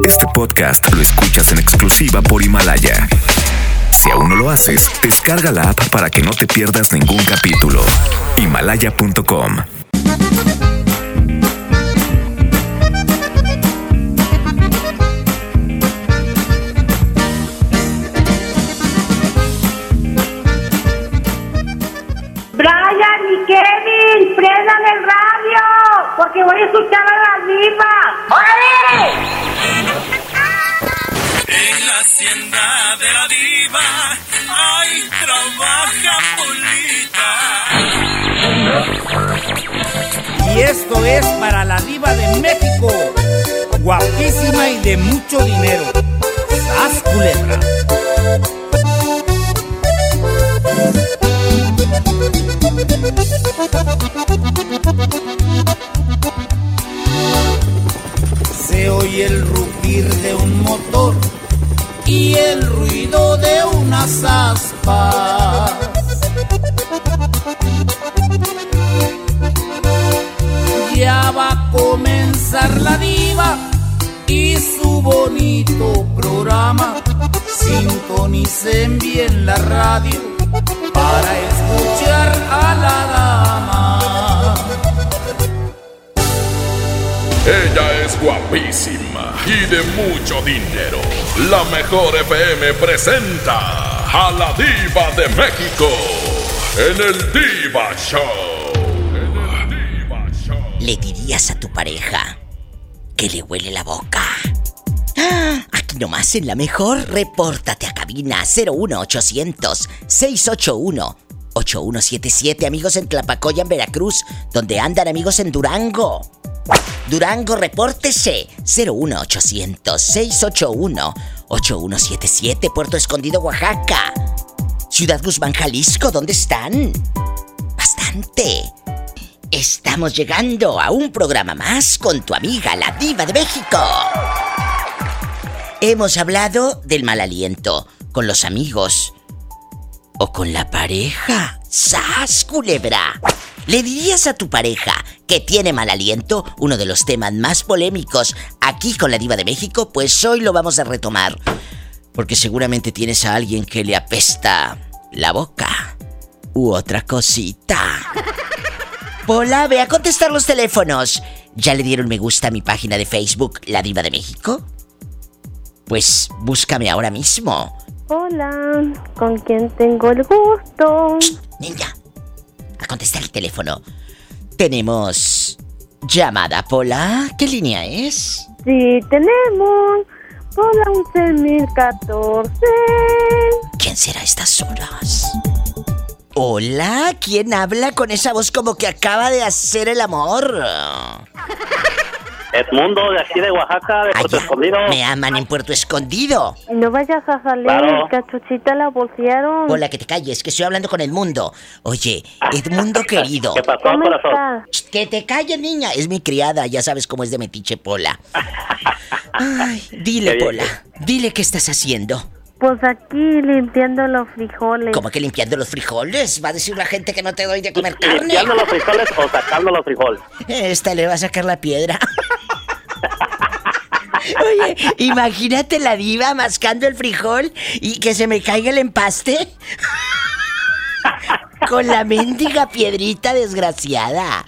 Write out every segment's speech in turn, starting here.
Este podcast lo escuchas en exclusiva por Himalaya. Si aún no lo haces, descarga la app para que no te pierdas ningún capítulo. Himalaya.com Brian y Kevin, prendan el radio, porque voy a escuchar a la diva. Hacienda de la diva, ahí trabaja Polita. Y esto es para la diva de México, guapísima y de mucho dinero. ¡Sas culebra! Se oye el rugir de un motor de unas aspas. Ya va a comenzar la diva y su bonito programa. Sintonicen bien la radio para escuchar a la dama. Ella es guapísima y de mucho dinero. La mejor FM presenta a la diva de México en el Diva Show. En el Diva Show. ¿Le dirías a tu pareja que le huele la boca? Ah, Aquí nomás en la mejor, repórtate a cabina 01800 681 8177, amigos en Tlapacoya, en Veracruz, donde andan amigos en Durango. Durango, repórtese 01800 681 8177, Puerto Escondido, Oaxaca. Ciudad Guzmán, Jalisco, ¿dónde están? Bastante. Estamos llegando a un programa más con tu amiga, la diva de México. Hemos hablado del mal aliento con los amigos o con la pareja. ¡Sas, culebra! ¿Le dirías a tu pareja que tiene mal aliento? Uno de los temas más polémicos aquí con la diva de México, pues hoy lo vamos a retomar. Porque seguramente tienes a alguien que le apesta la boca u otra cosita. Hola, ve a contestar los teléfonos. ¿Ya le dieron me gusta a mi página de Facebook, La Diva de México? Pues búscame ahora mismo. Hola, ¿con quién tengo el gusto? Niña, a contestar el teléfono. Tenemos llamada, Pola. ¿Qué línea es? Sí, tenemos. Hola, 11014. ¿Quién será a estas horas? Hola, ¿quién habla con esa voz como que acaba de hacer el amor? Edmundo, de aquí de Oaxaca, de Puerto Escondido. me aman en Puerto Escondido. No vayas a salir, Claro. cachuchita la bolsearon. Hola, que te calles, que estoy hablando con Edmundo. Oye, Edmundo querido. ¿Qué pasó, ¿Cómo corazón? estás? Ch, Que te calles, niña. Es mi criada, ya sabes cómo es de metiche Pola. Ay, dile. Pola. Dile qué estás haciendo. Pues aquí limpiando los frijoles. ¿Cómo que limpiando los frijoles? Va a decir la gente que no te doy de comer carne. ¿Limpiando los frijoles o sacando los frijoles? Esta le va a sacar la piedra. Oye, imagínate la diva mascando el frijol y que se me caiga el empaste. Con la mendiga piedrita desgraciada.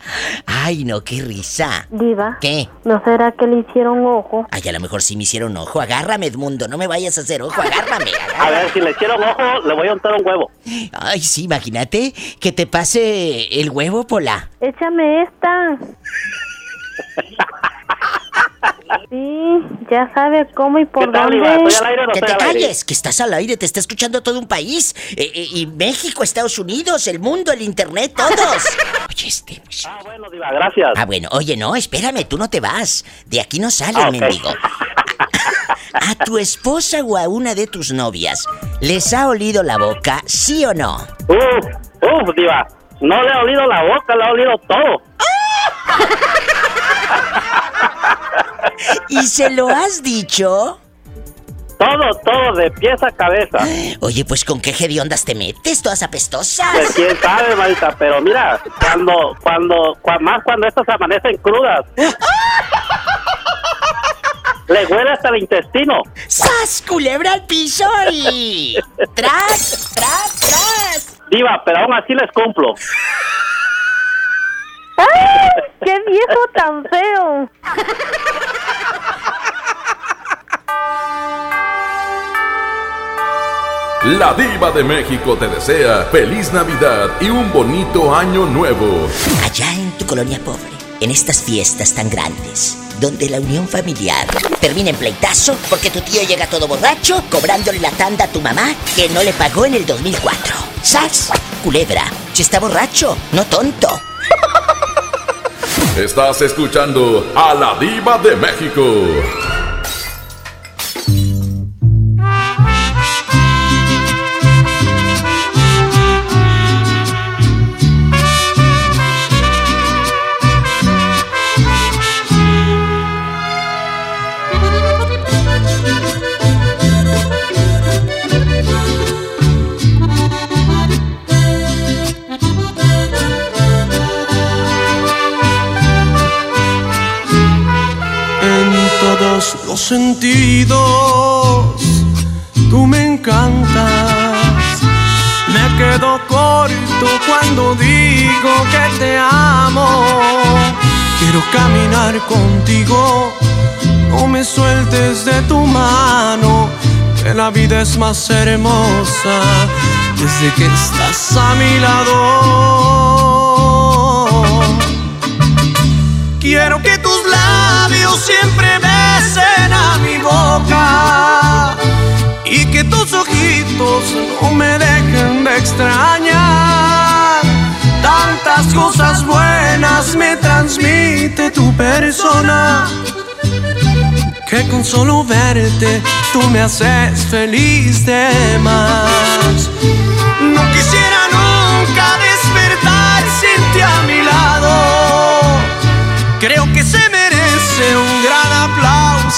Ay, no, qué risa. Diva. ¿Qué? ¿No será que le hicieron ojo? Ay, a lo mejor sí me hicieron ojo. Agárrame, Edmundo. No me vayas a hacer ojo. Agárrame. A ver, si le hicieron ojo, le voy a untar un huevo. Ay, sí, imagínate que te pase el huevo, Pola. Échame esta. Sí, ya sabe cómo y por ¿Qué tal, dónde. Diva? ¿Estoy al aire no Que te aire? calles, que estás al aire, te está escuchando todo un país. Eh, eh, y México, Estados Unidos, el mundo, el internet, todos. Oye, este. pues- Ah, bueno, Diva, gracias. Ah, bueno, oye, no, espérame, tú no te vas. De aquí no sale Ah, mendigo. A tu esposa o a una de tus novias, ¿les ha olido la boca, sí o no? Uf, uf, Diva. No le ha olido la boca, le ha olido todo. ¿Y se lo has dicho? Todo, todo, de pies a cabeza. Oye, pues con qué hediondas te metes, todas Pues apestosas. quién sabe, Marita, pero mira, cuando, cuando, cua- más cuando estas amanecen crudas. Le huele hasta el intestino. ¡Sas, culebra al piso y... ¡Tras, tras, tras! Diva, pero aún así les cumplo. ¡Ay! ¡Qué viejo tan feo! La diva de México te desea feliz Navidad y un bonito año nuevo. Allá en tu colonia pobre, en estas fiestas tan grandes, donde la unión familiar termina en pleitazo porque tu tío llega todo borracho cobrándole la tanda a tu mamá que no le pagó en el 2004. ¡Sas! Culebra, si está borracho, no tonto. Estás escuchando a la diva de México. Los sentidos, tú me encantas. Me quedo corto cuando digo que te amo. Quiero caminar contigo, no me sueltes de tu mano, que la vida es más hermosa desde que estás a mi lado. Quiero que tus labios siempre a mi boca y que tus ojitos no me dejen de extrañar. Tantas cosas buenas me transmite tu persona que con solo verte tú me haces feliz de más.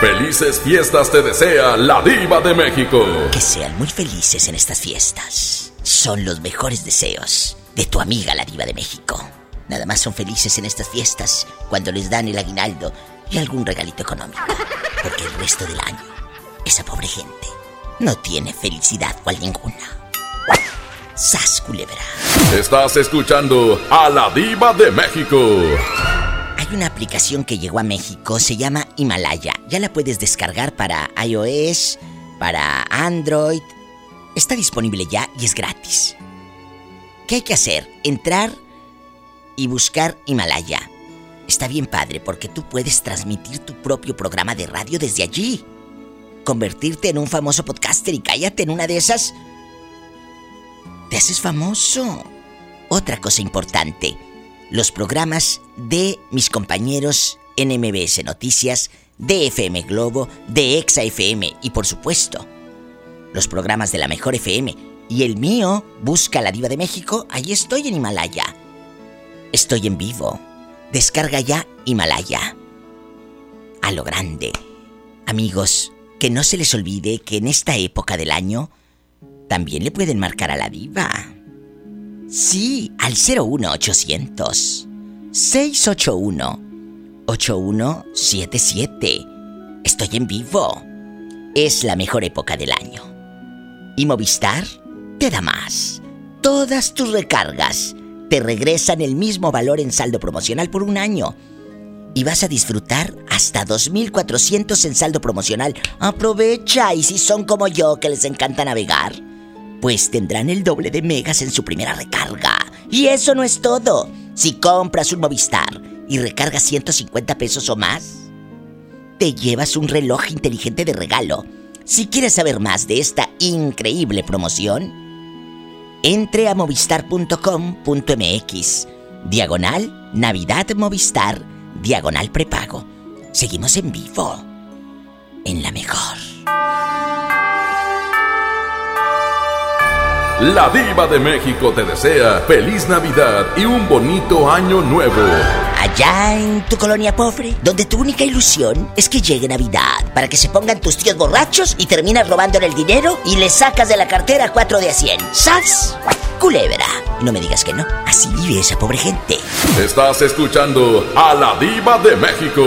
Felices fiestas te desea la diva de México. Que sean muy felices en estas fiestas. Son los mejores deseos de tu amiga la diva de México. Nada más son felices en estas fiestas cuando les dan el aguinaldo y algún regalito económico. Porque el resto del año, esa pobre gente no tiene felicidad cual ninguna. ¡Sas, culebra! Estás escuchando a la diva de México. Hay una aplicación que llegó a México, se llama Himalaya. Ya la puedes descargar para iOS, para Android Está disponible ya y es gratis. ¿Qué hay que hacer? Entrar y buscar Himalaya. Está bien padre porque tú puedes transmitir tu propio programa de radio desde allí. Convertirte en un famoso podcaster y cállate en una de esas. Te haces famoso. Otra cosa importante. Los programas de mis compañeros en MBS Noticias, de FM Globo, de Exa FM y por supuesto, los programas de la Mejor FM y el mío, Busca la Diva de México, ahí estoy en Himalaya. Estoy en vivo. Descarga ya Himalaya. A lo grande. Amigos, que no se les olvide que en esta época del año también le pueden marcar a la diva. Sí, al 01800 681 8177. Estoy en vivo. Es la mejor época del año. Y Movistar te da más. Todas tus recargas te regresan el mismo valor en saldo promocional por un año. Y vas a disfrutar hasta 2.400 en saldo promocional. Aprovecha y si son como yo que les encanta navegar, pues tendrán el doble de megas en su primera recarga. Y eso no es todo. Si compras un Movistar y recargas 150 pesos o más, te llevas un reloj inteligente de regalo. Si quieres saber más de esta increíble promoción, entre a movistar.com.mx, diagonal Navidad Movistar, diagonal prepago. Seguimos en vivo, en la mejor. La diva de México te desea feliz Navidad y un bonito año nuevo. Allá en tu colonia pobre, donde tu única ilusión es que llegue Navidad, para que se pongan tus tíos borrachos y terminas robándole el dinero y le sacas de la cartera cuatro de a 100. ¡Sas! Culebra. Y no me digas que no, así vive esa pobre gente. Estás escuchando a la diva de México.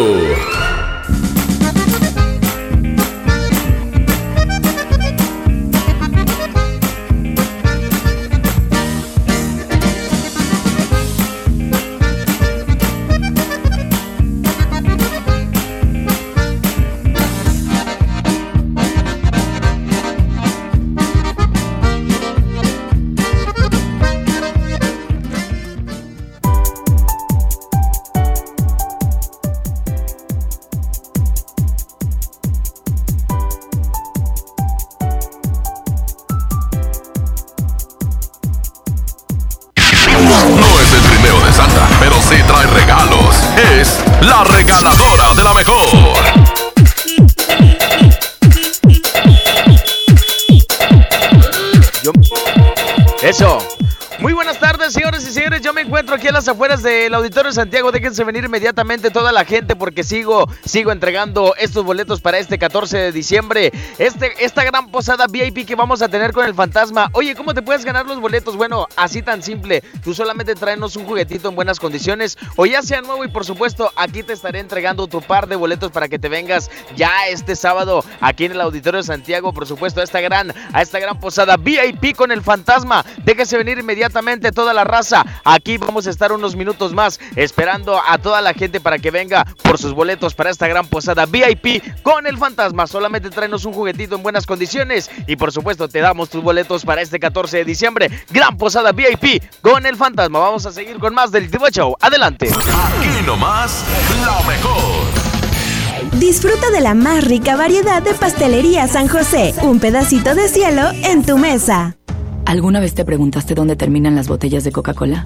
Auditorio Santiago. Déjense venir inmediatamente toda la gente porque sigo, sigo entregando estos boletos para este 14 de diciembre. Este, esta gran posada VIP que vamos a tener con el fantasma. Oye, ¿cómo te puedes ganar los boletos? Bueno, así tan simple. Tú solamente tráenos un juguetito en buenas condiciones o ya sea nuevo y por supuesto aquí te estaré entregando tu par de boletos para que te vengas ya este sábado aquí en el Auditorio Santiago. Por supuesto, a esta gran, a esta gran posada VIP con el fantasma. Déjese venir inmediatamente toda la raza. Aquí vamos a estar unos minutos más esperando a toda la gente para que venga por sus boletos para esta gran posada VIP con el fantasma. Solamente tráenos un juguetito en buenas condiciones y por supuesto te damos tus boletos para este 14 de diciembre. Gran posada VIP con el fantasma. Vamos a seguir con más del Divo Show. Adelante. Aquí nomás, la mejor. Disfruta de la más rica variedad de pastelería San José. Un pedacito de cielo en tu mesa. ¿Alguna vez te preguntaste dónde terminan las botellas de Coca-Cola?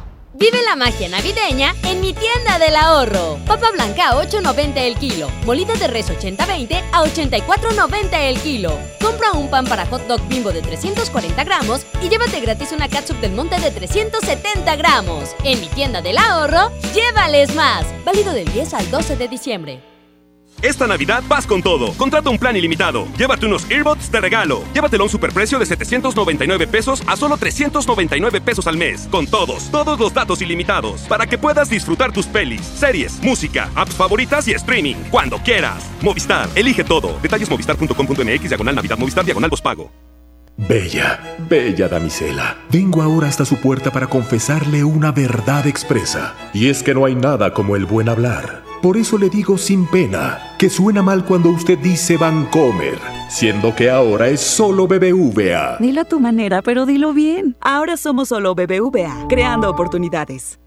Vive la magia navideña en mi tienda del ahorro. Papa blanca a 8.90 el kilo. Molida de res 80-20 a 84.90 el kilo. Compra un pan para hot dog bimbo de 340 gramos y llévate gratis una catsup del monte de 370 gramos. En mi tienda del ahorro, llévales más. Válido del 10 al 12 de diciembre. Esta Navidad vas con todo. Contrata un plan ilimitado. Llévate unos earbuds de regalo. Llévatelo a un superprecio de 799 pesos a solo 399 pesos al mes. Con todos, todos los datos ilimitados. Para que puedas disfrutar tus pelis, series, música, apps favoritas y streaming. Cuando quieras. Movistar, elige todo. Detalles movistar.com.mx, diagonal Navidad, Movistar, diagonal pago. Bella, bella damisela, vengo ahora hasta su puerta para confesarle una verdad expresa. Y es que no hay nada como el buen hablar. Por eso le digo sin pena que suena mal cuando usted dice Vancomer, siendo que ahora es solo BBVA. Dilo a tu manera, pero dilo bien. Ahora somos solo BBVA, creando oportunidades.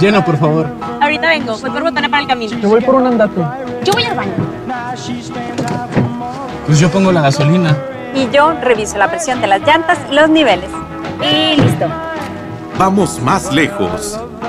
Llena, por favor. Ahorita vengo, voy por botana para el camino. Yo voy por un andate. Yo voy al baño. Pues yo pongo la gasolina. Y yo reviso la presión de las llantas y los niveles. Y listo. Vamos más lejos.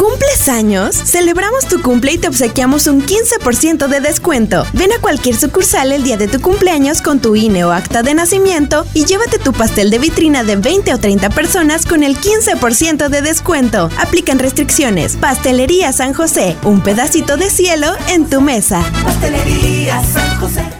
¿Cumples años? Celebramos tu cumple y te obsequiamos un 15% de descuento. Ven a cualquier sucursal el día de tu cumpleaños con tu INE o acta de nacimiento y llévate tu pastel de vitrina de 20 o 30 personas con el 15% de descuento. Aplican restricciones. Pastelería San José, un pedacito de cielo en tu mesa. Pastelería San José.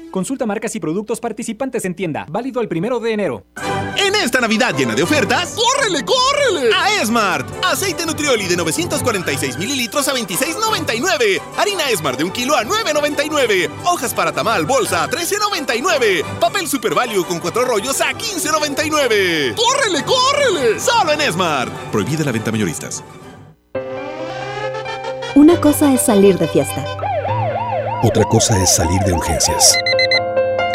Consulta marcas y productos participantes en tienda. Válido el primero de enero. En esta Navidad llena de ofertas, ¡córrele, córrele! A Esmart. Aceite Nutrioli de 946 mililitros a 26,99. Harina Esmart de un kilo a 9,99. Hojas para tamal bolsa a 13,99. Papel Super Value con cuatro rollos a 15,99. ¡Córrele, córrele! Solo en Esmart. Prohibida la venta mayoristas. Una cosa es salir de fiesta. Otra cosa es salir de urgencias.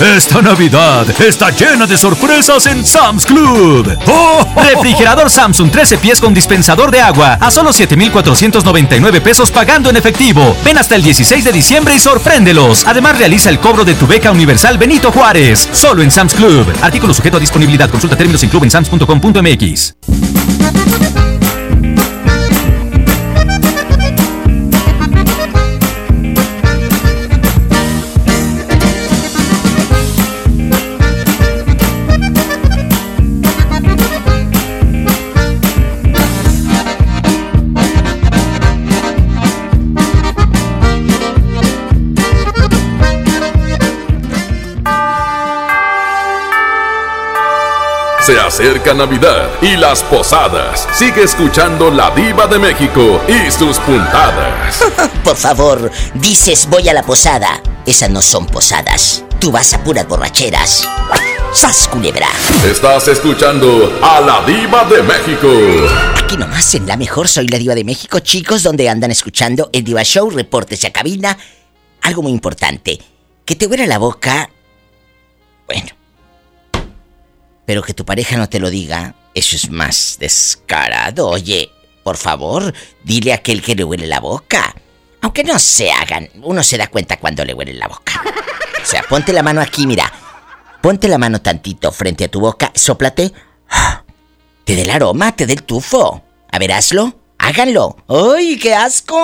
Esta Navidad está llena de sorpresas en Sam's Club. ¡Oh! Refrigerador Samsung 13 pies con dispensador de agua a solo 7,499 pesos pagando en efectivo. Ven hasta el 16 de diciembre y sorpréndelos. Además, realiza el cobro de tu beca universal Benito Juárez. Solo en Sam's Club. Artículo sujeto a disponibilidad. Consulta términos en clubensams.com.mx. Se acerca Navidad y las posadas. Sigue escuchando La Diva de México y sus puntadas. Por favor, dices voy a la posada. Esas no son posadas. Tú vas a puras borracheras. ¡Sas, culebra! Estás escuchando a La Diva de México. Aquí nomás en La Mejor Soy la Diva de México, chicos, donde andan escuchando el Diva Show, reportes a cabina. Algo muy importante, que te huela la boca. Bueno. Pero que tu pareja no te lo diga, eso es más descarado. Oye, por favor, dile a aquel que le huele la boca. Aunque no se hagan, uno se da cuenta cuando le huele la boca. O sea, ponte la mano aquí, mira. Ponte la mano tantito frente a tu boca, sóplate. Te dé el aroma, te dé el tufo. A ver, hazlo. Háganlo. ¡Ay, qué asco!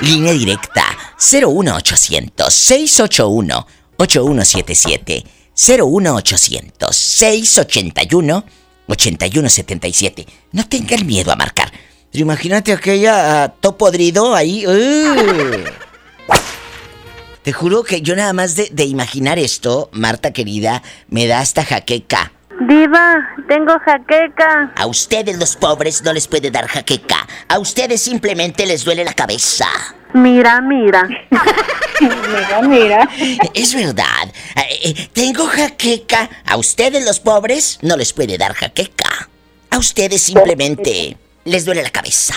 Línea directa 01800 681 8177 01800 681 8177. No tengan miedo a marcar. Pero imagínate aquella uh, to podrido ahí. ¡uh! Te juro que yo nada más de, de, imaginar esto, Marta querida, me da hasta jaqueca. Diva, tengo jaqueca. A ustedes los pobres no les puede dar jaqueca. A ustedes simplemente les duele la cabeza. Mira, mira. mira, mira. Es verdad. Eh, tengo jaqueca. A ustedes los pobres no les puede dar jaqueca. A ustedes simplemente les duele la cabeza.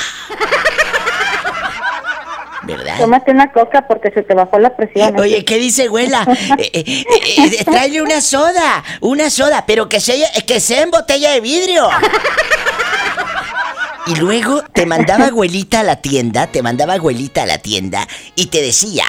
¿Verdad? Tómate una coca porque se te bajó la presión. Oye, ¿qué dice abuela? eh, eh, eh, tráele una soda, una soda, pero que sea, que sea en botella de vidrio. Y luego te mandaba abuelita a la tienda, te mandaba abuelita a la tienda y te decía,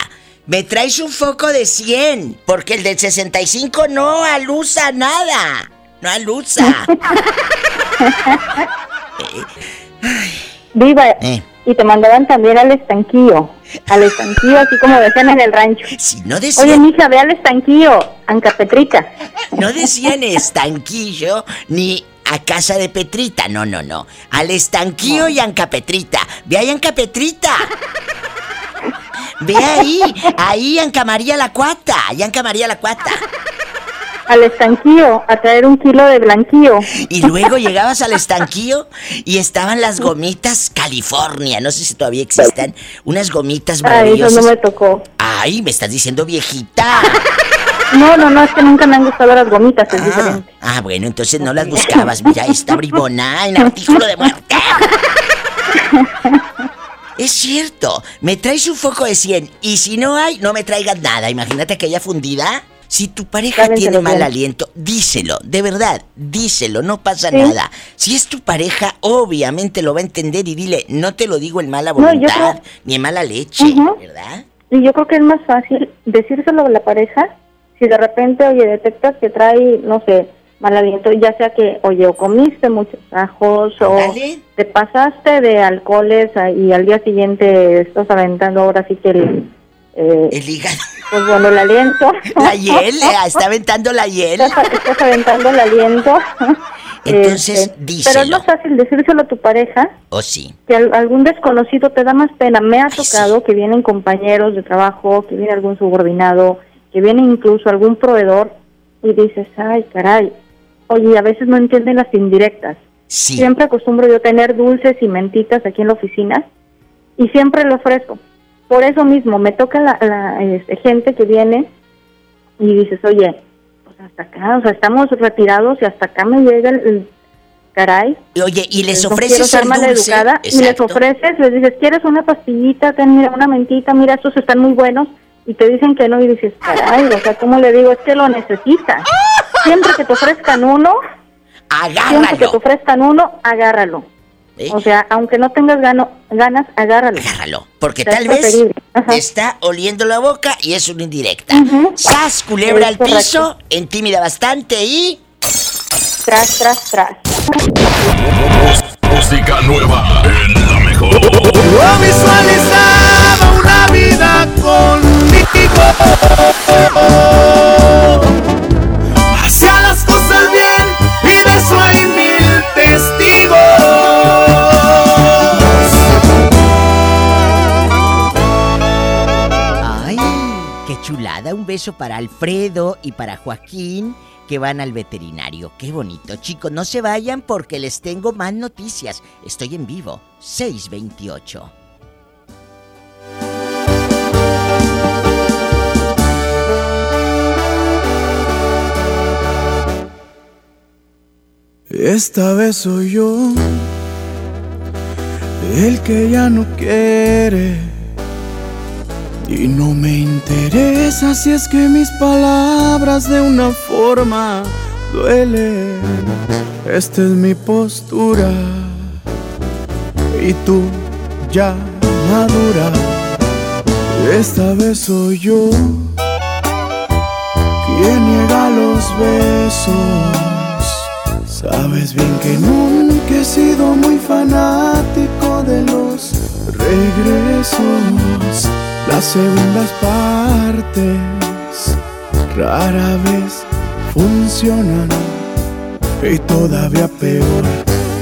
me traes un foco de 100, porque el del 65 no alusa nada, no alusa. Viva. Eh. Y te mandaban también al estanquillo. Al estanquillo, así como decían en el rancho. Si no decían... Oye, mija, ve al estanquillo, Anca Petrita. No decían estanquillo ni a casa de Petrita, no, no, no. Al estanquillo no. y Anca Petrita. Ve ahí, Anca Petrita. Ve ahí, ahí Anca María la Cuata, ahí Anca María la Cuata al estanquillo a traer un kilo de blanquillo. Y luego llegabas al estanquillo y estaban las gomitas California, no sé si todavía existan, unas gomitas maravillosas. Ay, eso no me tocó. Ay, me estás diciendo viejita. No, no, no, es que nunca me han gustado las gomitas, es ah, diferente. Ah, bueno, entonces no las buscabas, mira, esta bribona en artículo de muerte. Es cierto, me traes un foco de 100 y si no hay, no me traigas nada. Imagínate aquella fundida. Si tu pareja tiene mal bien. aliento, díselo, de verdad, díselo, no pasa ¿Sí? nada. Si es tu pareja, obviamente lo va a entender y dile, no te lo digo en mala voluntad, no, creo... ni en mala leche, uh -huh. ¿verdad? Y yo creo que es más fácil decírselo a la pareja si de repente, oye, detectas que trae, no sé, mal aliento, ya sea que, oye, o comiste muchos ajos ¿Dale? o te pasaste de alcoholes y al día siguiente estás aventando ahora sí que el... Eh, el hígado. Pues bueno, el aliento. La hiel, está aventando la hiel. Estás, estás aventando el aliento. Entonces, este, díselo. Pero es más fácil decírselo a tu pareja. ¿O oh, sí? Que algún desconocido te da más pena. Me ha Ay, tocado sí. que vienen compañeros de trabajo, que viene algún subordinado, que viene incluso algún proveedor y dices, ay, caray. Oye, a veces no entienden las indirectas. Sí. Siempre acostumbro yo tener dulces y mentitas aquí en la oficina y siempre lo ofrezco por eso mismo me toca la, la este, gente que viene y dices, oye, pues hasta acá, o sea, estamos retirados y hasta acá me llega el, el caray. Oye, y les no ofreces ser mal dulce. educada y les ofreces, les dices, ¿quieres una pastillita? Ten, mira, una mentita, mira, estos están muy buenos. y te dicen que no y dices, caray, o sea, ¿cómo le digo? Es que lo necesitas. Siempre que te ofrezcan uno, siempre que te ofrezcan uno, agárralo. O sea, aunque no tengas gano, ganas, agárralo. Agárralo. Porque tal vez te está oliendo la boca y es una indirecta. Sas, culebra al piso, intimida bastante y... Tras, tras, tras. Música nueva en la mejor. Yo visualizaba una vida contigo. Un beso para Alfredo y para Joaquín que van al veterinario. ¡Qué bonito! Chicos, no se vayan porque les tengo más noticias. Estoy en vivo. 628. Esta vez soy yo el que ya no quiere. Y no me interesa si es que mis palabras de una forma duelen. Esta es mi postura. Y tú ya madura. Esta vez soy yo quien niega los besos. Sabes bien que nunca he sido muy fanático de los regresos. Las segundas partes rara vez funcionan. Y todavía peor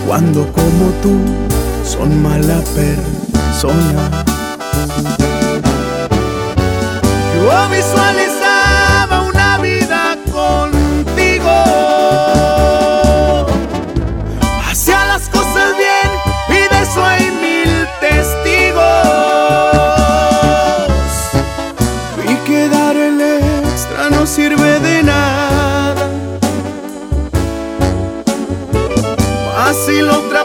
cuando como tú son mala persona. Yo visualizaba Más si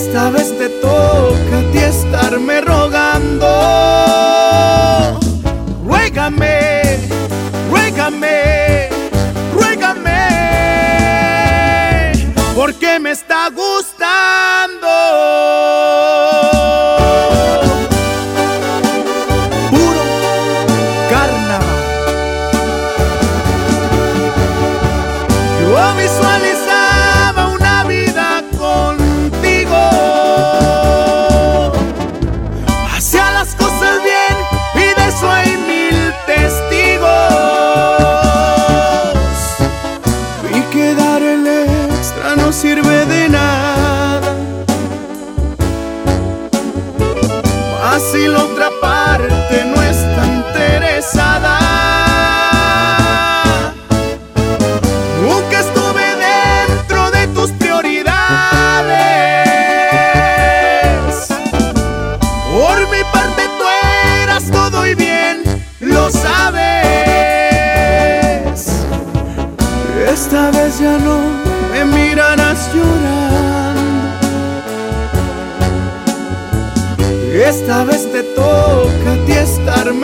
Esta vez te toca a ti estarme rogando.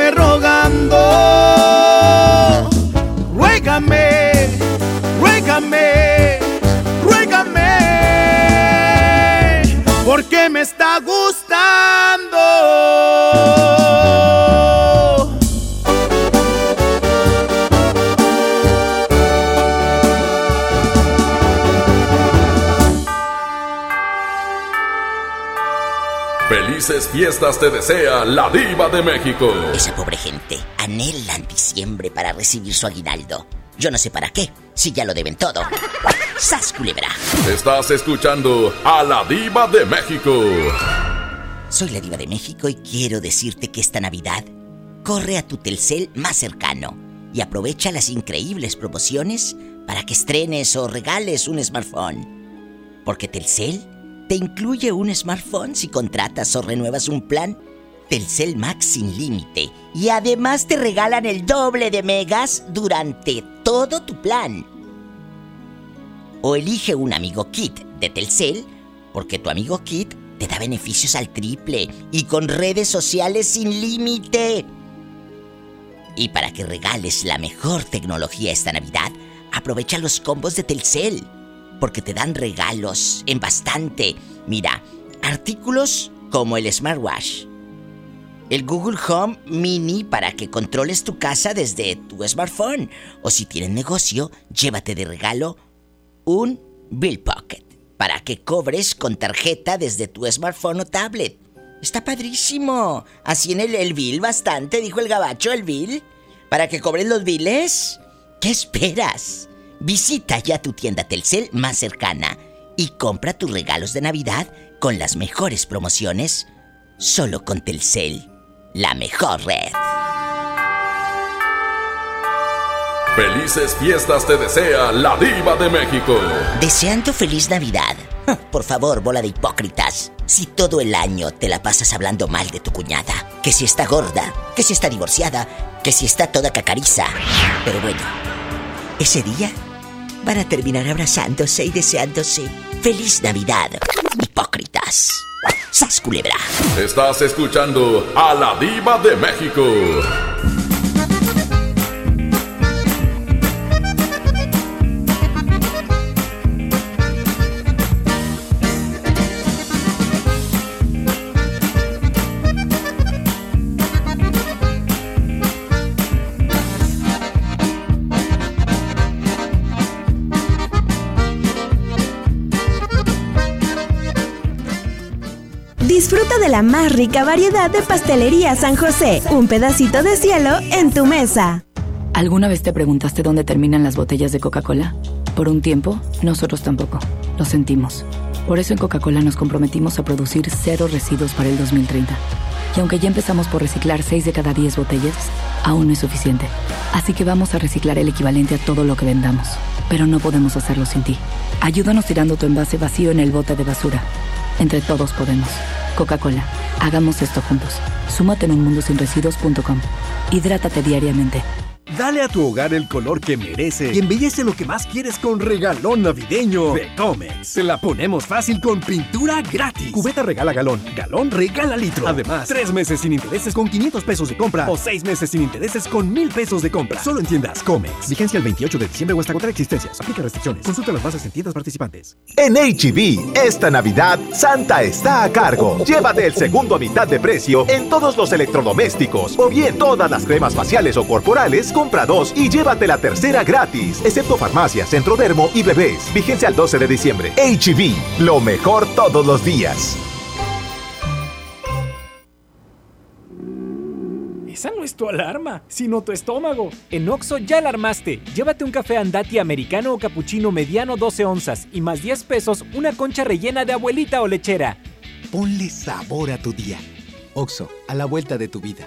Estarme rogando. Fiestas te desea la diva de México. Esa pobre gente anhelan diciembre para recibir su aguinaldo. Yo no sé para qué, si ya lo deben todo. ¡Sas, culebra! Estás escuchando a la diva de México. Soy la diva de México y quiero decirte que esta Navidad corre a tu Telcel más cercano y aprovecha las increíbles promociones para que estrenes o regales un smartphone. Porque Telcel te incluye un smartphone si contratas o renuevas un plan Telcel Max sin límite y además te regalan el doble de megas durante todo tu plan. O elige un amigo kit de Telcel porque tu amigo kit te da beneficios al triple y con redes sociales sin límite. Y para que regales la mejor tecnología esta Navidad, aprovecha los combos de Telcel, porque te dan regalos en bastante. Mira, artículos como el smartwatch, el Google Home Mini para que controles tu casa desde tu smartphone, o si tienes negocio, llévate de regalo un Bill Pocket para que cobres con tarjeta desde tu smartphone o tablet. Está padrísimo. Así en el, el bill bastante, dijo el gabacho, el bill. Para que cobres los biles. ¿Qué esperas? Visita ya tu tienda Telcel más cercana y compra tus regalos de Navidad con las mejores promociones solo con Telcel, la mejor red. Felices fiestas te desea la diva de México. Deseando feliz Navidad. Por favor, bola de hipócritas. Si todo el año te la pasas hablando mal de tu cuñada, que si está gorda, que si está divorciada, que si está toda cacariza. Pero bueno, ese día van a terminar abrazándose y deseándose feliz Navidad. Hipócritas. ¡Sas culebra! Estás escuchando a la diva de México. Disfruta de la más rica variedad de pastelería San José. Un pedacito de cielo en tu mesa. ¿Alguna vez te preguntaste dónde terminan las botellas de Coca-Cola? Por un tiempo, nosotros tampoco. Lo sentimos. Por eso en Coca-Cola nos comprometimos a producir cero residuos para el 2030. Y aunque ya empezamos por reciclar 6 de cada 10 botellas, aún no es suficiente. Así que vamos a reciclar el equivalente a todo lo que vendamos. Pero no podemos hacerlo sin ti. Ayúdanos tirando tu envase vacío en el bote de basura. Entre todos podemos. Coca-Cola, hagamos esto juntos. Súmate en unmundosinresiduos.com. Hidrátate diariamente. Dale a tu hogar el color que merece y embellece lo que más quieres con regalón navideño de Comex. Se la ponemos fácil con pintura gratis. Cubeta regala galón, galón regala litro. Además, tres meses sin intereses con 500 pesos de compra o seis meses sin intereses con 1000 pesos de compra. Solo en tiendas Comex. Vigencia el 28 de diciembre o hasta agotar existencias. Aplica restricciones. Consulta las bases en tiendas participantes. En HB, esta Navidad, Santa está a cargo. Llévate el segundo a mitad de precio en todos los electrodomésticos o bien todas las cremas faciales o corporales compra dos y llévate la tercera gratis, excepto farmacias, centrodermo y bebés. Vigencia al 12 de diciembre. HB, lo mejor todos los días. Esa no es tu alarma, sino tu estómago. En Oxo ya alarmaste. Llévate un café andati americano o capuchino mediano 12 onzas y más 10 pesos una concha rellena de abuelita o lechera. Ponle sabor a tu día. Oxo, a la vuelta de tu vida.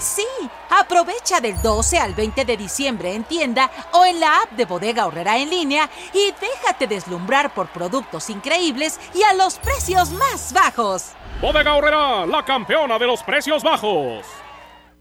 Sí, aprovecha del 12 al 20 de diciembre en tienda o en la app de Bodega Aurrera en línea y déjate deslumbrar por productos increíbles y a los precios más bajos. Bodega Aurrera, la campeona de los precios bajos.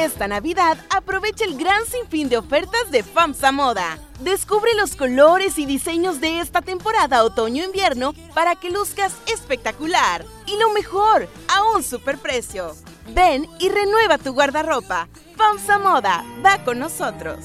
Esta Navidad aprovecha el gran sinfín de ofertas de FAMSA Moda. Descubre los colores y diseños de esta temporada otoño-invierno para que luzcas espectacular. Y lo mejor, a un superprecio. Ven y renueva tu guardarropa. FAMSA Moda va con nosotros.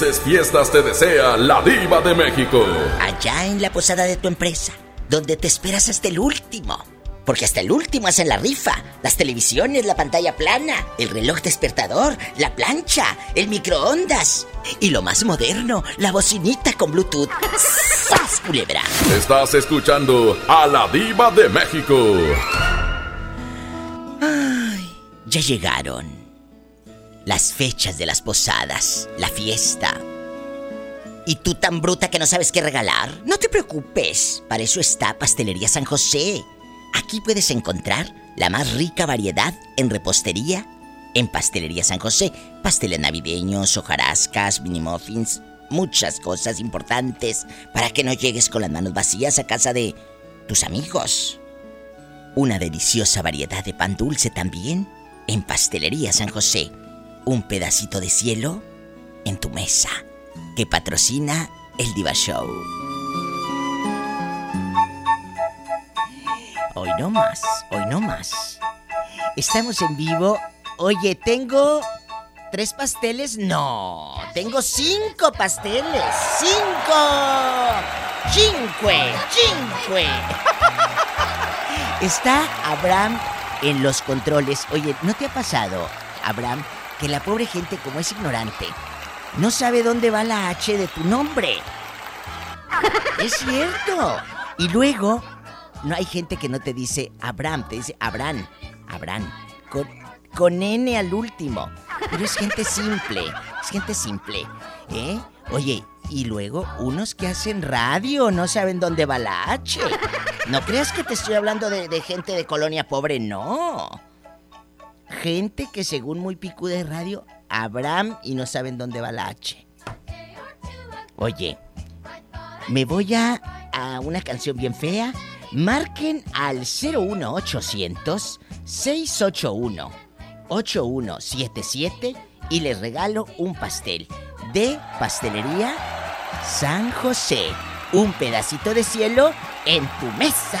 Felices fiestas te desea la diva de México. Allá en la posada de tu empresa, donde te esperas hasta el último. Porque hasta el último hacen la rifa. Las televisiones, la pantalla plana, el reloj despertador, la plancha, el microondas. Y lo más moderno, la bocinita con Bluetooth. ¡Sas, culebra! Estás escuchando a la diva de México. Ay, ya llegaron. Las fechas de las posadas, la fiesta. ¿Y tú tan bruta que no sabes qué regalar? No te preocupes, para eso está Pastelería San José. Aquí puedes encontrar la más rica variedad en repostería en Pastelería San José. Pasteles navideños, hojarascas, mini muffins, muchas cosas importantes para que no llegues con las manos vacías a casa de tus amigos. Una deliciosa variedad de pan dulce también en Pastelería San José. Un pedacito de cielo en tu mesa que patrocina el Diva Show. Hoy no más, hoy no más. Estamos en vivo. Oye, tengo tres pasteles. No, tengo cinco pasteles. Cinco. Cinque, cinque. Está Abraham en los controles. Oye, ¿no te ha pasado, Abraham, que la pobre gente, como es ignorante, no sabe dónde va la H de tu nombre? Es cierto. Y luego, no hay gente que no te dice Abraham, te dice Abraham, Abraham, con, con N al último. Pero es gente simple, es gente simple, ¿eh? Oye, y luego unos que hacen radio no saben dónde va la H. No creas que te estoy hablando de, de gente de colonia pobre, no. Gente que según muy picu de radio, Abraham y no saben dónde va la H. Oye, me voy a, a una canción bien fea. Marquen al 01800 681 8177 y les regalo un pastel de pastelería San José. Un pedacito de cielo en tu mesa.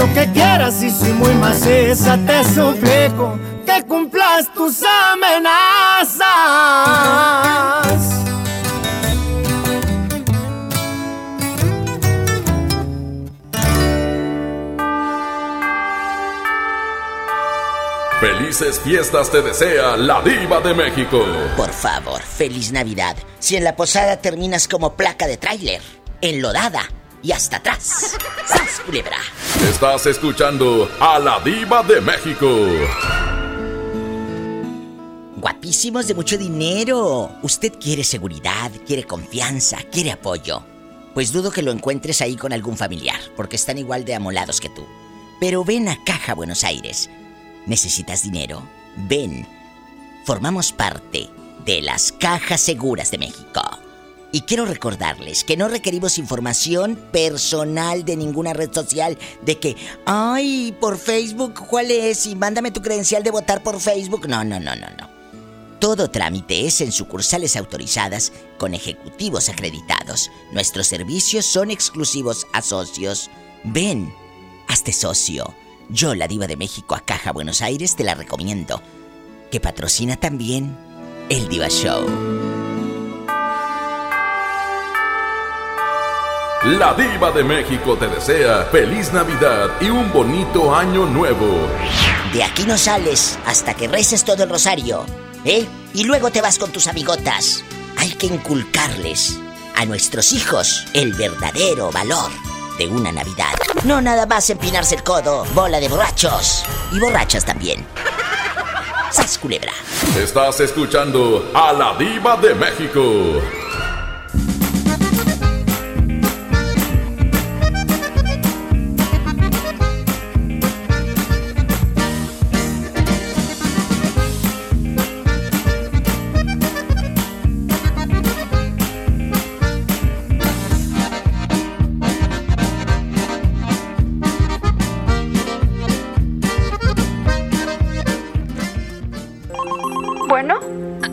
lo que quieras y si muy maciza te suplico que cumplas tus amenazas. Felices fiestas te desea la diva de México. Por favor, feliz Navidad. Si en la posada terminas como placa de tráiler, enlodada y hasta atrás. ¡Sas, culebra! Estás escuchando a la diva de México. Guapísimos de mucho dinero. Usted quiere seguridad, quiere confianza, quiere apoyo. Pues dudo que lo encuentres ahí con algún familiar, porque están igual de amolados que tú. Pero ven a Caja Buenos Aires. ¿Necesitas dinero? Ven. Formamos parte de las Cajas Seguras de México. Y quiero recordarles que no requerimos información personal de ninguna red social de que, ay, por Facebook, ¿cuál es? Y mándame tu credencial de votar por Facebook. No, no, no, no, no. Todo trámite es en sucursales autorizadas con ejecutivos acreditados. Nuestros servicios son exclusivos a socios. Ven, hazte socio. Yo, la diva de México a Caja Buenos Aires, te la recomiendo. Que patrocina también el Diva Show. La diva de México te desea feliz Navidad y un bonito año nuevo. De aquí no sales hasta que reces todo el rosario, ¿eh? Y luego te vas con tus amigotas. Hay que inculcarles a nuestros hijos el verdadero valor de una Navidad. No nada más empinarse el codo, bola de borrachos. Y borrachas también. ¡Sas culebra! Estás escuchando a la diva de México.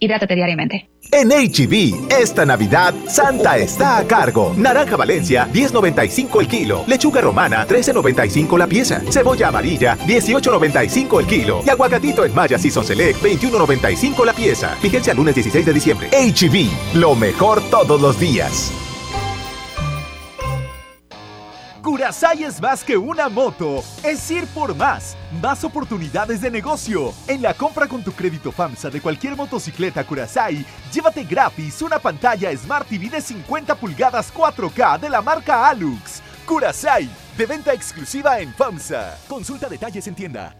Hidrátate diariamente. En HB, esta Navidad, Santa está a cargo. Naranja Valencia, 10.95 el kilo. Lechuga romana, 13.95 la pieza. Cebolla amarilla, 18.95 el kilo. Y aguacatito en Maya Season Select, 21.95 la pieza. Fíjense al lunes 16 de diciembre. HB, lo mejor todos los días. Curasai es más que una moto, es ir por más, más oportunidades de negocio. En la compra con tu crédito FAMSA de cualquier motocicleta Curasai, llévate gratis una pantalla Smart TV de 50 pulgadas 4K de la marca Alux. Curasai, de venta exclusiva en FAMSA. Consulta detalles en tienda.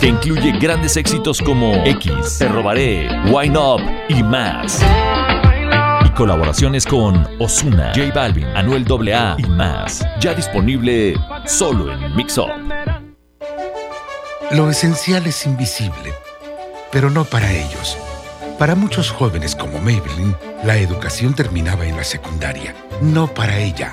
que incluye grandes éxitos como X, Te robaré, Wine Up y más. Y colaboraciones con Osuna, J Balvin, Anuel AA y más. Ya disponible solo en Mix Up. Lo esencial es invisible, pero no para ellos. Para muchos jóvenes como Maybelline, la educación terminaba en la secundaria. No para ella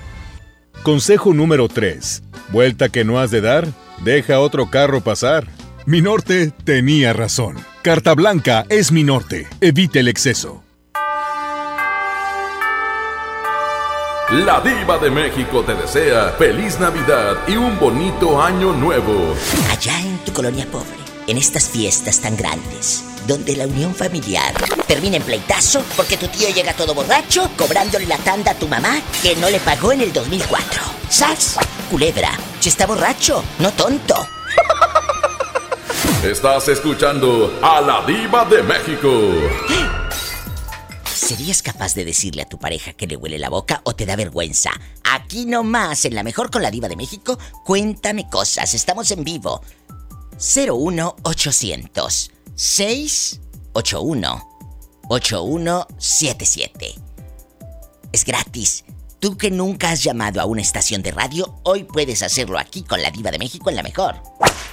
Consejo número 3. Vuelta que no has de dar, deja otro carro pasar. Mi norte tenía razón. Carta blanca es mi norte. Evite el exceso. La diva de México te desea feliz Navidad y un bonito año nuevo. Allá en tu colonia pobre, en estas fiestas tan grandes donde la unión familiar termina en pleitazo porque tu tío llega todo borracho cobrándole la tanda a tu mamá que no le pagó en el 2004. ¿Sas? Culebra, si está borracho, no tonto. Estás escuchando a la diva de México. ¿Serías capaz de decirle a tu pareja que le huele la boca o te da vergüenza? Aquí nomás, en la mejor con la diva de México, cuéntame cosas. Estamos en vivo. 01800 681 8177. Es gratis. Tú que nunca has llamado a una estación de radio, hoy puedes hacerlo aquí con la Diva de México en la mejor.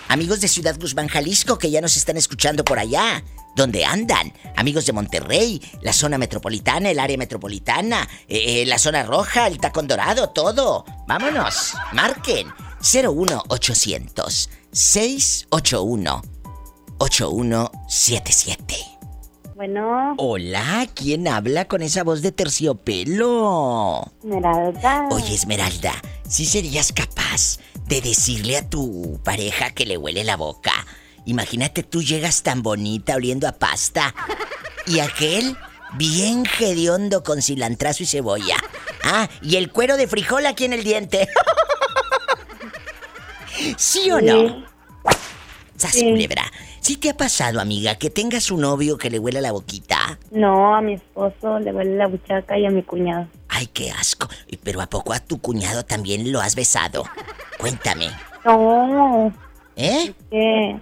Amigos de Ciudad Guzmán, Jalisco, que ya nos están escuchando por allá. ¿Dónde andan? Amigos de Monterrey, la zona metropolitana, el área metropolitana, eh, eh, la zona roja, el tacón dorado, todo. Vámonos, marquen 01800 681 8177. Bueno. Hola, ¿quién habla con esa voz de terciopelo? Esmeralda. Oye, Esmeralda, ¿sí serías capaz de decirle a tu pareja que le huele la boca? Imagínate tú llegas tan bonita oliendo a pasta y aquel bien hediondo con cilantrazo y cebolla. Ah, y el cuero de frijol aquí en el diente. ¿Sí o no? Sas culebra. ¿Sí te ha pasado, amiga, que tengas un novio que le huele la boquita? No, a mi esposo le huele la buchaca y a mi cuñado. Ay, qué asco. Pero ¿a poco a tu cuñado también lo has besado? Cuéntame. No. ¿Eh? Es que...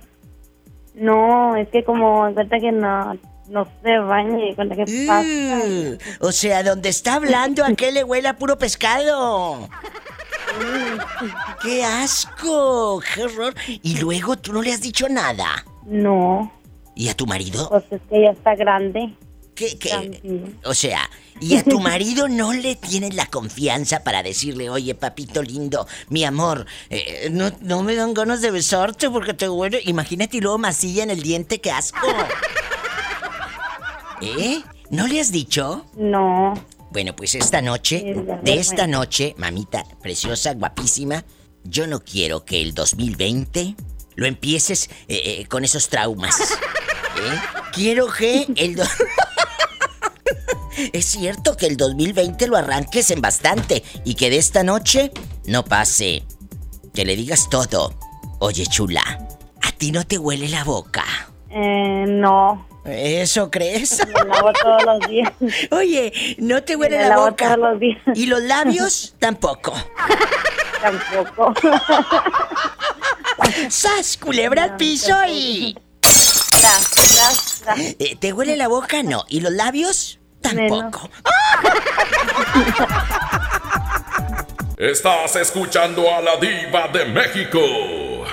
No, es que como cuenta que no, no se baña y cuenta que pasa. Uh, o sea, donde está hablando, ¿a qué le huele a puro pescado? ¡Qué asco! ¡Qué horror! Y luego tú no le has dicho nada. No. ¿Y a tu marido? Pues es que ya está grande. ¿Qué, qué? O sea, ¿y a tu marido no le tienes la confianza para decirle, oye, papito lindo, mi amor, eh, no, no me dan ganas de besarte porque te huele? Imagínate y luego masilla en el diente, qué asco. ¿Eh? ¿No le has dicho? No. Bueno, pues esta noche, de esta noche, mamita preciosa, guapísima, yo no quiero que el 2020 lo empieces eh, eh, con esos traumas. ¿eh? Quiero que el... es cierto que el 2020 lo arranques en bastante y que de esta noche no pase. Que le digas todo. Oye, chula, ¿a ti no te huele la boca? Eh, no. ¿Eso crees? Me lavo todos los días. Oye, ¿no te huele Me la lavo boca? todos los días. ¿Y los labios? Tampoco. Tampoco. ¡Sas, culebra al piso y... Eh, ¿Te huele la boca? No. ¿Y los labios? Tampoco. Estás escuchando a la diva de México.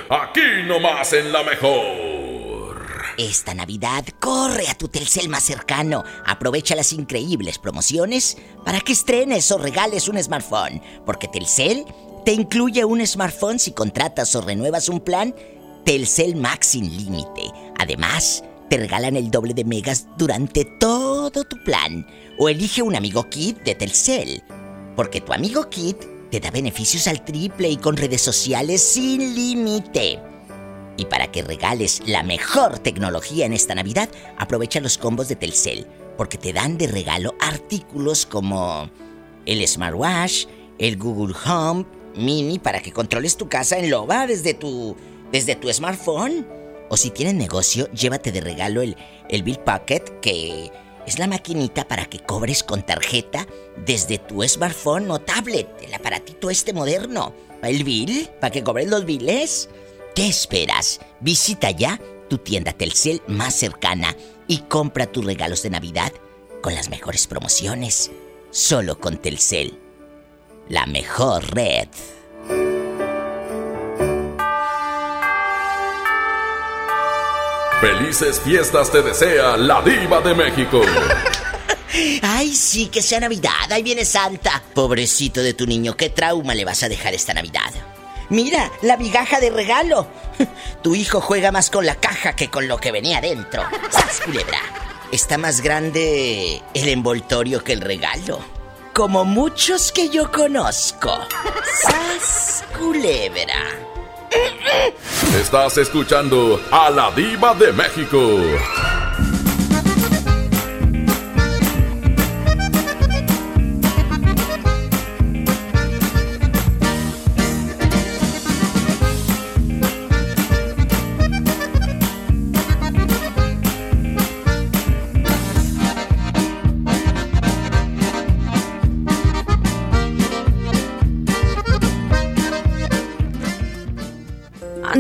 Aquí nomás en la mejor. Esta Navidad corre a tu Telcel más cercano. Aprovecha las increíbles promociones para que estrenes o regales un smartphone. Porque Telcel te incluye un smartphone si contratas o renuevas un plan Telcel Max sin límite. Además, te regalan el doble de megas durante todo tu plan. O elige un amigo kit de Telcel. Porque tu amigo kit te da beneficios al triple y con redes sociales sin límite. Y para que regales la mejor tecnología en esta Navidad, aprovecha los combos de Telcel, porque te dan de regalo artículos como el smartwatch, el Google Home Mini para que controles tu casa en Loba desde tu desde tu smartphone. O si tienes negocio, llévate de regalo el, el Bill Pocket, que es la maquinita para que cobres con tarjeta desde tu smartphone o tablet, el aparatito este moderno. El Bill, para que cobres los biles. ¿Qué esperas? Visita ya tu tienda Telcel más cercana y compra tus regalos de Navidad con las mejores promociones. Solo con Telcel. La mejor red. Felices fiestas te desea la diva de México. Ay, sí, que sea Navidad. Ahí viene Santa. Pobrecito de tu niño, ¿qué trauma le vas a dejar esta Navidad? Mira, la migaja de regalo. Tu hijo juega más con la caja que con lo que venía dentro. ¡Sas, culebra! Está más grande el envoltorio que el regalo. Como muchos que yo conozco. ¡Sas, culebra! Estás escuchando a la diva de México.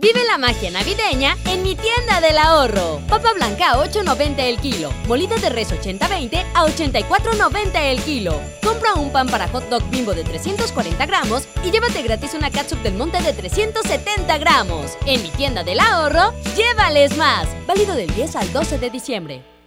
Vive la magia navideña en mi tienda del ahorro. Papa blanca a 8.90 el kilo. Molida de res 80-20 a 84.90 el kilo. Compra un pan para hot dog bimbo de 340 gramos y llévate gratis una catsup del monte de 370 gramos. En mi tienda del ahorro, llévales más. Válido del 10 al 12 de diciembre.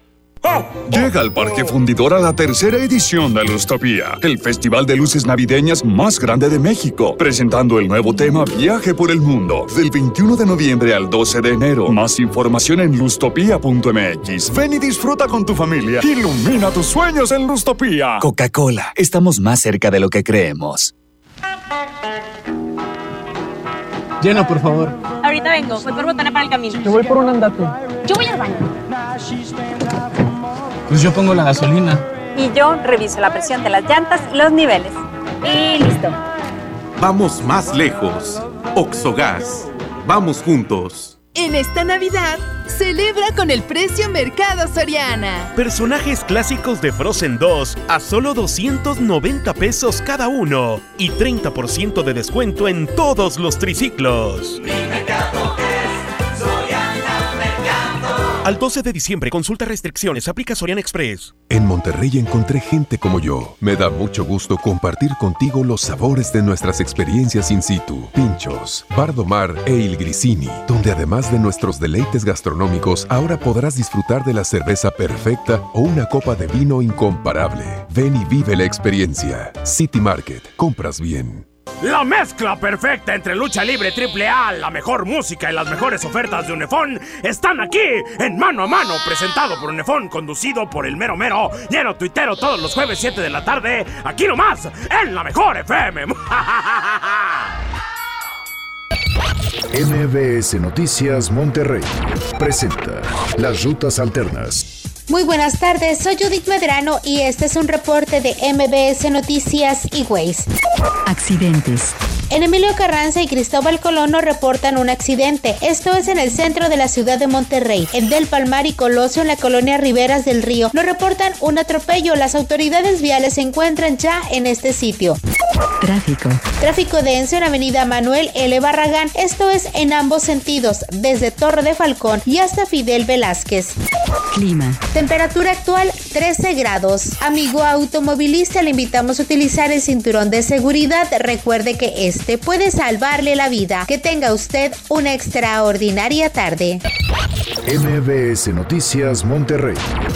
Llega al Parque Fundidor a la tercera edición de Lustopía, el festival de luces navideñas más grande de México, presentando el nuevo tema Viaje por el Mundo, del 21 de noviembre al 12 de enero. Más información en lustopía.mx. Ven y disfruta con tu familia. Ilumina tus sueños en Lustopía. Coca-Cola, estamos más cerca de lo que creemos. Llena, por favor. Ahorita vengo, voy por botana para el camino. Te voy por un andate. Yo voy al baño. Pues yo pongo la gasolina. Y yo reviso la presión de las llantas y los niveles. Y listo. Vamos más lejos. Oxogas. Vamos juntos. En esta Navidad, celebra con el precio Mercado Soriana. Personajes clásicos de Frozen 2 a solo 290 pesos cada uno y 30% de descuento en todos los triciclos. Al 12 de diciembre, consulta restricciones, aplica Sorian Express. En Monterrey encontré gente como yo. Me da mucho gusto compartir contigo los sabores de nuestras experiencias in situ. Pinchos, Bardomar e Il Grisini, donde además de nuestros deleites gastronómicos, ahora podrás disfrutar de la cerveza perfecta o una copa de vino incomparable. Ven y vive la experiencia. City Market, compras bien. La mezcla perfecta entre lucha libre triple A, la mejor música y las mejores ofertas de Unefón están aquí en Mano a Mano, presentado por Unefón, conducido por el mero mero, lleno tuitero todos los jueves 7 de la tarde, aquí nomás, en la mejor FM. MBS Noticias Monterrey presenta Las Rutas Alternas. Muy buenas tardes, soy Judith Medrano y este es un reporte de MBS Noticias y Ways. Accidentes. En Emilio Carranza y Cristóbal Colón nos reportan un accidente. Esto es en el centro de la ciudad de Monterrey. En Del Palmar y Colosio, en la colonia Riberas del Río, nos reportan un atropello. Las autoridades viales se encuentran ya en este sitio. Tráfico. Tráfico denso en Avenida Manuel L. Barragán. Esto es en ambos sentidos, desde Torre de Falcón y hasta Fidel Velázquez. Clima. Temperatura actual 13 grados. Amigo automovilista, le invitamos a utilizar el cinturón de seguridad. Recuerde que este puede salvarle la vida. Que tenga usted una extraordinaria tarde. MBS Noticias Monterrey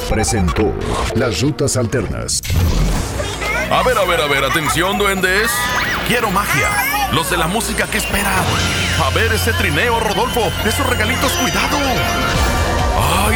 presentó Las Rutas Alternas. A ver, a ver, a ver, atención, duendes. Quiero magia. Los de la música que esperan. A ver ese trineo, Rodolfo. Esos regalitos, cuidado.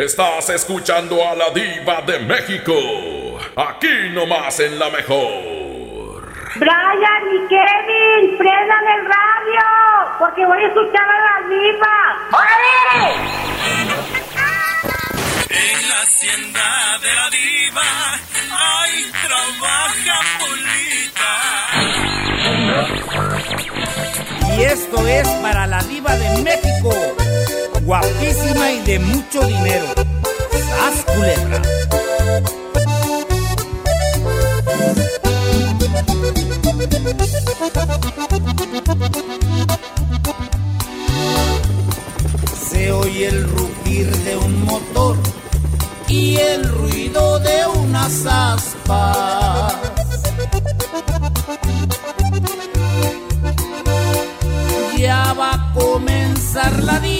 Estás escuchando a la diva de México. Aquí nomás en la mejor. Brian y Kevin, prendan el radio, porque voy a escuchar a la diva. ¡Órale! En la hacienda de la diva, Ay, trabaja, Polita. Y esto es para la diva de México, guapísima y de mucho dinero. ¡Sas! Se oye el rugir de un motor y el ruido de unas aspas. Ya va a comenzar la diva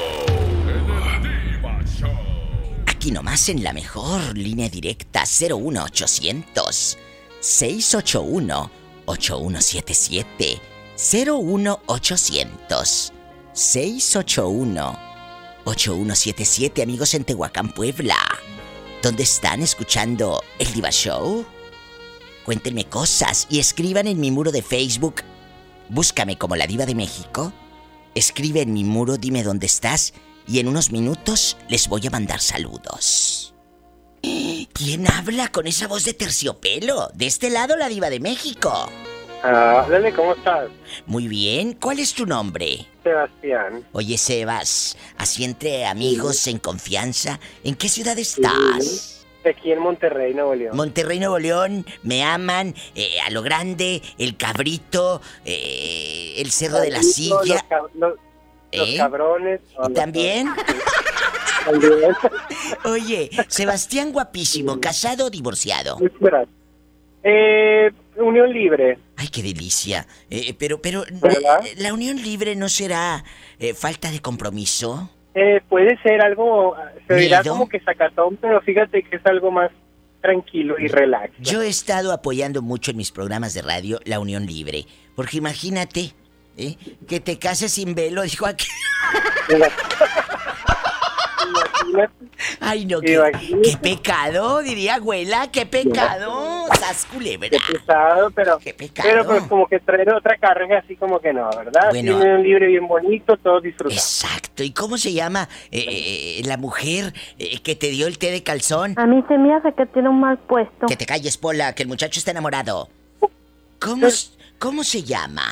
Aquí nomás en la mejor línea directa 01800 681 8177 01800 681 8177 amigos en Tehuacán, Puebla. ¿Dónde están escuchando el Diva Show? Cuéntenme cosas y escriban en mi muro de Facebook. Búscame como la Diva de México. Escribe en mi muro, dime dónde estás y en unos minutos les voy a mandar saludos. ¿Quién habla con esa voz de terciopelo? De este lado, la Diva de México. Ah, Lele, ¿cómo estás? Muy bien, ¿cuál es tu nombre? Sebastián. Oye, Sebas, así entre amigos, en confianza, ¿en qué ciudad estás? Aquí en Monterrey, Nuevo León. Monterrey, Nuevo León, me aman, eh, a lo grande, el cabrito, eh, el cerro de la silla. los- los ¿Eh? cabrones. ¿Y también? Oye, Sebastián guapísimo, casado o divorciado. Espera. Eh, unión libre. Ay, qué delicia. Eh, pero, pero, ¿Verdad? eh, ¿la unión libre no será eh, falta de compromiso? Eh, puede ser algo, se dirá como que sacatón, pero fíjate que es algo más tranquilo y relax. Yo he estado apoyando mucho en mis programas de radio la unión libre. Porque imagínate, ¿eh? que te cases sin velo, dijo aquí. Ay, no, qué, qué pecado, diría abuela, qué pecado. Sas culebra. Qué pesado, pero, pecado. pero pues como que traer otra carga así como que no, ¿verdad? Bueno. Tiene un libre bien bonito, todos disfrutando. Exacto. ¿Y cómo se llama eh, eh, la mujer eh, que te dio el té de calzón? A mí se me hace que tiene un mal puesto. Que te calles, Pola, que el muchacho está enamorado. ¿Cómo, cómo se llama?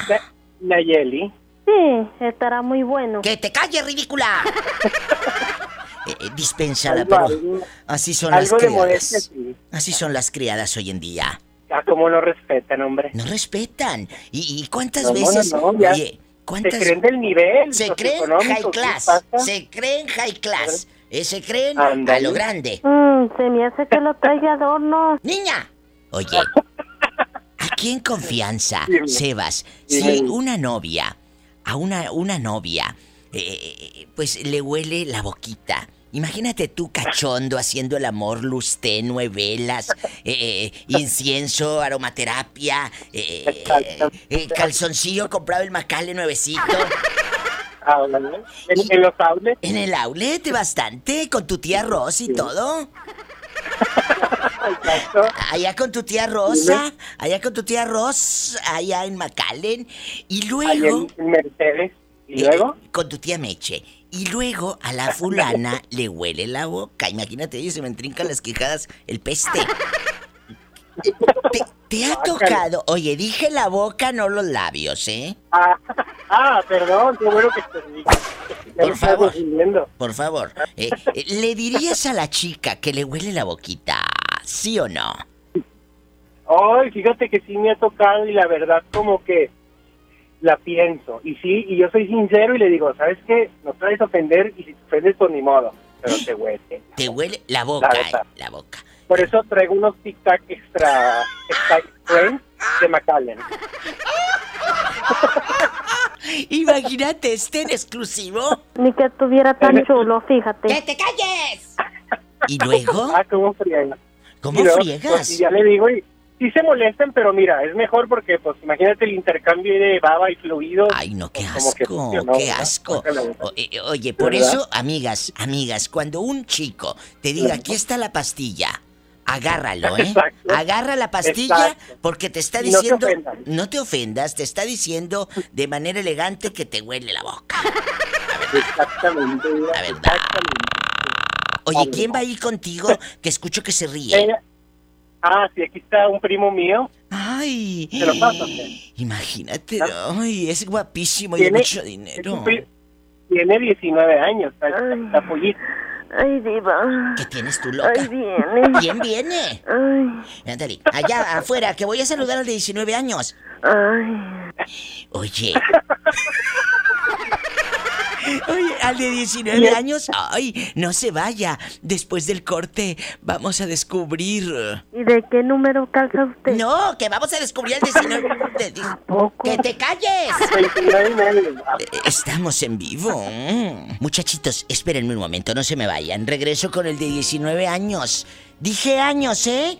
Nayeli. Sí, estará muy bueno. ¡Que te calles, ridícula! Eh, eh, dispénsala, Algo- pero así son las criadas. modestia, sí. Así son las criadas hoy en día. Ah, como no respetan, hombre. No respetan. ¿Y, y cuántas No, no, veces? no, ya. Oye, ¿cuántas? Se creen del nivel Se creen high ¿qué class. Se creen high class. Eh, se creen a lo grande. Mm, se me hace que lo trae de adorno. ¡Niña! Oye, aquí en confianza. Sebas, si una novia, a una, una novia, eh, pues le huele la boquita. Imagínate tú cachondo haciendo el amor, luz tenue, velas, eh, incienso, aromaterapia, eh, eh, calzoncillo comprado el macale nuevecito. Ah. ¿En, en los outlets? En el outlet bastante, con tu tía Rosa y todo. Allá con tu tía Rosa, allá con tu tía Rosa, allá en McAllen. Y luego... En- Mercedes. ¿Y eh, luego? con tu tía Meche. Y luego a la fulana le huele la boca. Imagínate, oye, se me entrincan las quijadas, el peste. ¿Te, te ha tocado? Oye, dije la boca, no los labios, ¿eh? Ah, ah, perdón, qué bueno que te. Ya Por favor. Por favor. eh, eh, ¿Le dirías a la chica que le huele la boquita? ¿Sí o no? Ay, fíjate que sí me ha tocado y la verdad como que la pienso. Y sí, y yo soy sincero y le digo, ¿sabes qué? No traes a ofender y si te ofendes, pues ni modo. Pero te huele. Te huele la boca, La eh, la boca. Por eso traigo unos tic-tac extra, extra friends de McAllen. Imagínate este en exclusivo. Ni que estuviera tan chulo, fíjate. ¡Que te calles! ¿Y luego? Ah, ¿cómo? ¿Cómo Y luego, friegas? pues, y ya le digo y sí se molestan, pero mira, es mejor porque, pues, imagínate el intercambio de baba y fluidos. Ay, no, qué que asco, funcionó, qué asco. Eh, Oye, por ¿Verdad? eso, amigas, amigas, cuando un chico te diga, aquí está la pastilla, agárralo, ¿eh? Exacto. Agarra la pastilla Exacto. porque te está Y no te diciendo, no te ofendas, te está diciendo de manera elegante que te huele la boca. Exactamente. La verdad. Oye, ¿quién va a ir contigo que escucho que se ríe? Eh, ah, sí, aquí está un primo mío. Ay. ¿Te lo paso? ¿qué? Imagínate, ay, es guapísimo y mucho dinero. Tiene 19 años, está, está pollito. Ay, diva. ¿Qué tienes tú, loca? Ay, viene. ¿Quién viene? Ay, Ándale, allá afuera, que voy a saludar al de 19 años. ay. Oye. Oye, al de 19 años, ay, no se vaya. Después del corte vamos a descubrir. ¿Y de qué número calza usted? No, que vamos a descubrir al 19. de- de- ¡Que te calles! 29 y medio. Estamos en vivo. Muchachitos, espérenme un momento, no se me vayan. Regreso con el de 19 años. Dije años, ¿eh?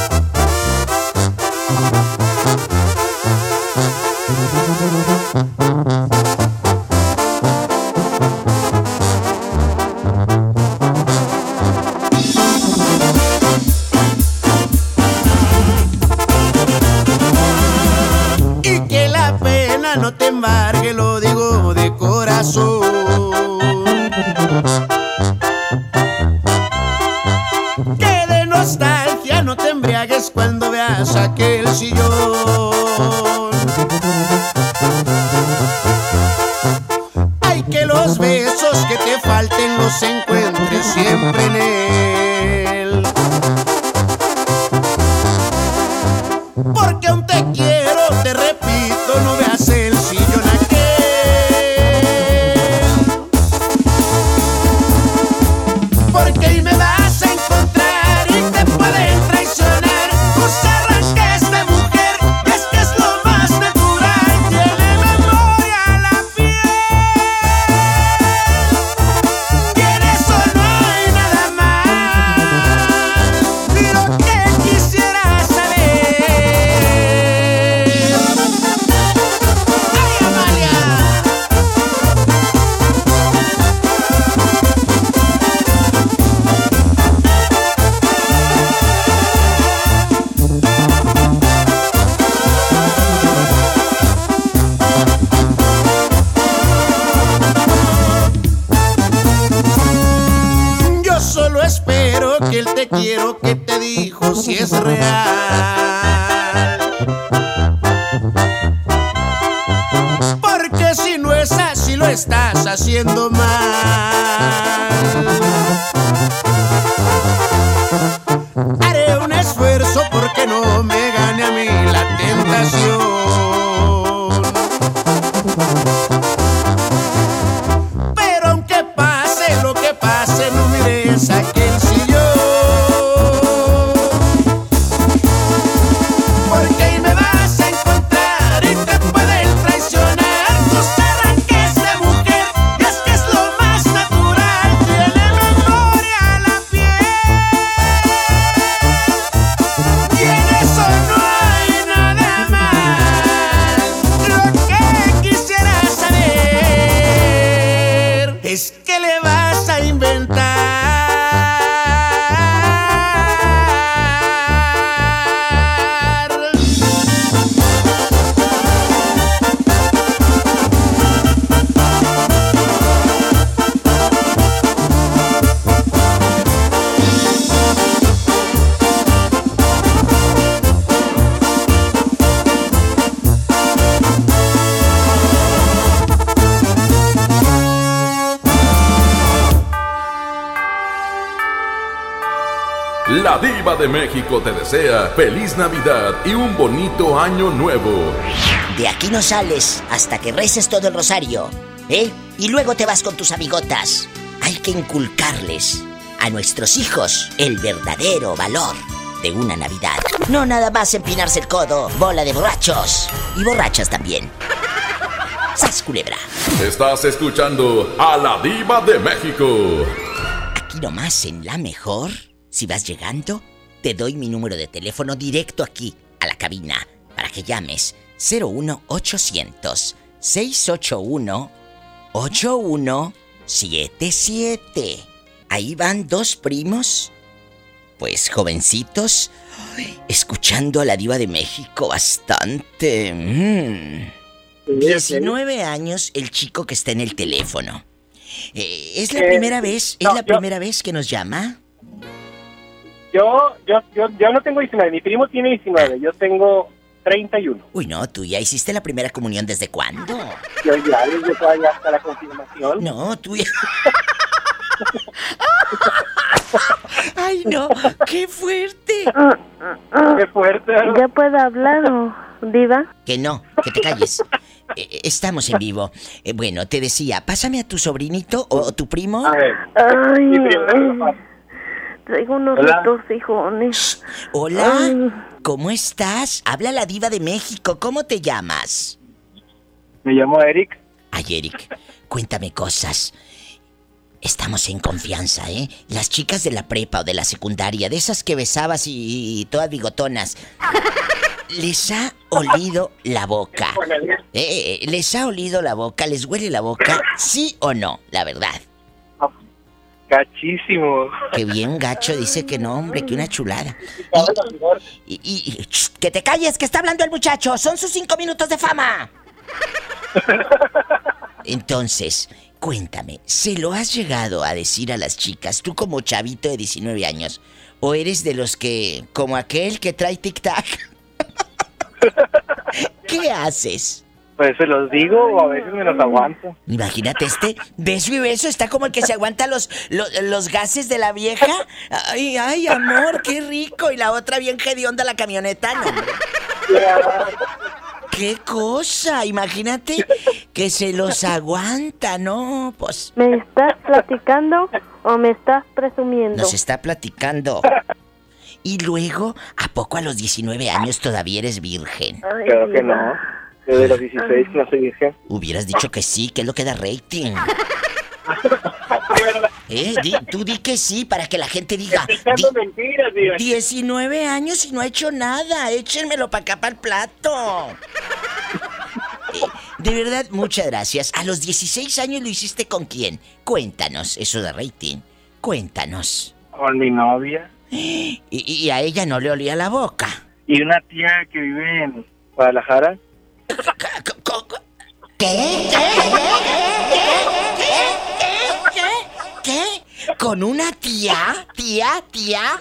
Cuando veas aquel sillón. Ay, que los besos que te falten los encuentres siempre en él. Porque aún te quiero, te repito, no veas si es real. Te desea feliz Navidad y un bonito año nuevo. De aquí no sales hasta que reces todo el rosario, ¿eh? Y luego te vas con tus amigotas. Hay que inculcarles a nuestros hijos el verdadero valor de una Navidad. No nada más empinarse el codo, bola de borrachos. Y borrachas también. ¡Sas, culebra! Estás escuchando a la diva de México. Aquí nomás en La Mejor, si vas llegando, te doy mi número de teléfono directo aquí, a la cabina, para que llames 01800 681 8177. Ahí van dos primos, pues jovencitos, escuchando a la diva de México bastante. Mm. 19 años el chico que está en el teléfono. Eh, ¿Es la Eh, primera vez? ¿Es no, la yo- primera vez que nos llama? Yo, yo, yo, yo no tengo 19, mi primo tiene 19, yo tengo 31. Uy, no, tú ya hiciste la primera comunión desde cuándo? Yo ya, yo todavía hasta la confirmación. No, tú ya. Ay, no, qué fuerte. Qué fuerte. ¿Ya puedo hablar o diva? Que no, que te calles. Eh, eh, Estamos en vivo. Eh, bueno, te decía, pásame a tu sobrinito o, o tu primo. Ay, ay, traigo unos Hola. retorcijones. Hola, Ay. ¿cómo estás? Habla la diva de México, ¿cómo te llamas? Me llamo Eric. Ay, Eric, cuéntame cosas. Estamos en confianza, ¿eh? Las chicas de la prepa o de la secundaria, de esas que besabas y, y todas bigotonas, les ha olido la boca. Eh, eh, ¿Les ha olido la boca? ¿Les huele la boca? ¿Sí o no? La verdad. Gachísimo. Que bien gacho dice que no, hombre, que una chulada. Y, y- y- ch, que te calles, que está hablando el muchacho. Son sus cinco minutos de fama. Entonces, cuéntame, ¿se lo has llegado a decir a las chicas, tú como chavito de 19 años? ¿O eres de los que, como aquel que trae tic-tac? ¿Qué haces? Pues se los digo o a veces me los aguanto. Imagínate este beso y beso está como el que se aguanta los, los, los gases de la vieja. Ay, ay, amor, qué rico. Y la otra bien hedionda la camioneta, no. ¡Qué cosa! Imagínate que se los aguanta, ¿no? Pues ¿Me estás platicando o me estás presumiendo? nos está platicando. Y luego, ¿a poco a los 19 años todavía eres virgen? Ay, Claro que no. Desde los 16 no soy virgen. Hubieras dicho que sí, que es lo que da rating. Eh, di- tú di que sí para que la gente diga. Mentiras, diva. 19 años y no ha hecho nada. Échenmelo para acá, para el plato. Eh, de verdad, muchas gracias. A los 16 años lo hiciste con quién? Cuéntanos, eso de rating. Cuéntanos. Con mi novia. Y, y a ella no le olía la boca. Y una tía que vive en Guadalajara. ¿Qué? ¿Qué? ¿Con una tía? ¿Tía? ¿Tía?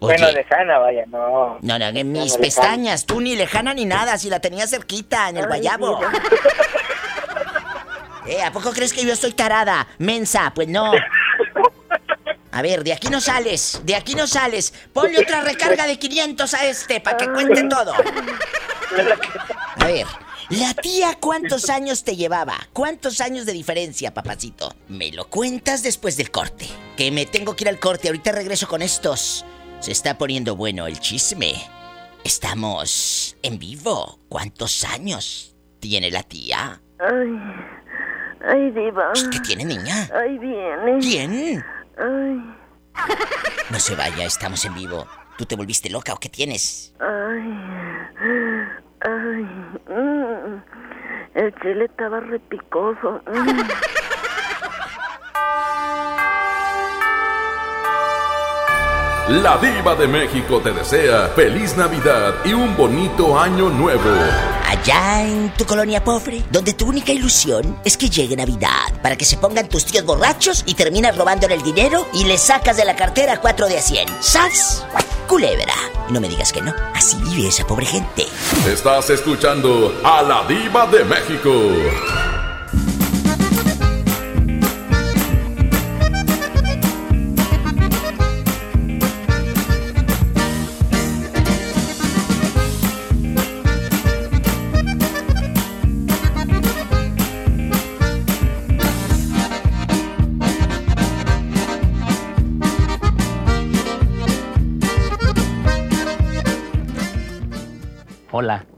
Bueno, lejana, vaya, no. No, no, en mis no, pestañas, tú ni lejana ni nada, si la tenía cerquita, en el guayabo. Eh, ¿a poco crees que yo estoy tarada? Mensa, pues no. A ver, de aquí no sales, de aquí no sales. Ponle otra recarga de 500 a este para que cuente todo. A ver, la tía, ¿cuántos años te llevaba? ¿Cuántos años de diferencia, papacito? Me lo cuentas después del corte. Que me tengo que ir al corte, ahorita regreso con estos. Se está poniendo bueno el chisme. Estamos en vivo. ¿Cuántos años tiene la tía? Ay, ay, diva. ¿Qué tiene, niña? Ay, viene. ¿Quién? Ay, No se vaya, estamos en vivo. ¿Tú te volviste loca o qué tienes? ay, ay. mm. El chile estaba repicoso. mm. La diva de México te desea feliz Navidad y un bonito año nuevo. Allá en tu colonia pobre, donde tu única ilusión es que llegue Navidad, para que se pongan tus tíos borrachos y terminas robándole el dinero y le sacas de la cartera 4 de a 100. ¡Sas! Culebra. Y no me digas que no, así vive esa pobre gente. Estás escuchando a la diva de México.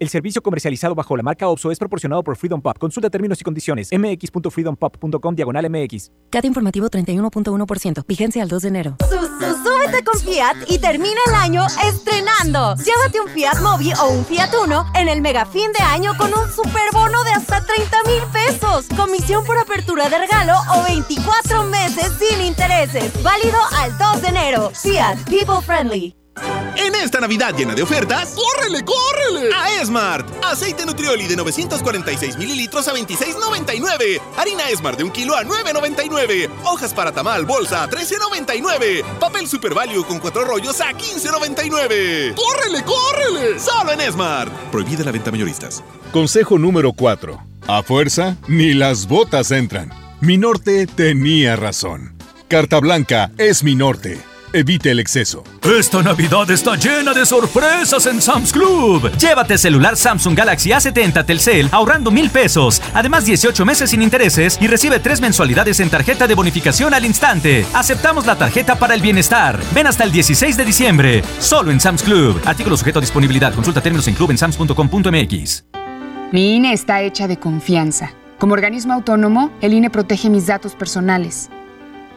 El servicio comercializado bajo la marca OPSO es proporcionado por Freedom Pop. Consulta términos y condiciones. mx.freedompop.com diagonal mx. CAT informativo 31.1%. Vigencia al 2 de enero. súbete con Fiat y termina el año estrenando. Llévate un Fiat Mobi o un Fiat Uno en el mega fin de año con un superbono de hasta 30 mil pesos. Comisión por apertura de regalo o 24 meses sin intereses. Válido al 2 de enero. Fiat People Friendly. En esta Navidad llena de ofertas, ¡córrele, córrele! A Esmart. Aceite Nutrioli de 946 mililitros a 26,99. Harina Esmart de un kilo a 9,99. Hojas para tamal, bolsa a 13,99. Papel Super Value con cuatro rollos a 15,99. ¡Córrele, córrele! Solo en Esmart. Prohibida la venta mayoristas. Consejo número 4. A fuerza, ni las botas entran. Mi norte tenía razón. Carta Blanca es mi norte. Evite el exceso. Esta Navidad está llena de sorpresas en Sam's Club. Llévate celular Samsung Galaxy A70 Telcel ahorrando mil pesos. Además 18 meses sin intereses y recibe tres mensualidades en tarjeta de bonificación al instante. Aceptamos la tarjeta para el bienestar. Ven hasta el 16 de diciembre. Solo en Sam's Club. Artículo sujeto a disponibilidad. Consulta términos en club en sams.com.mx. Mi INE está hecha de confianza. Como organismo autónomo, el INE protege mis datos personales.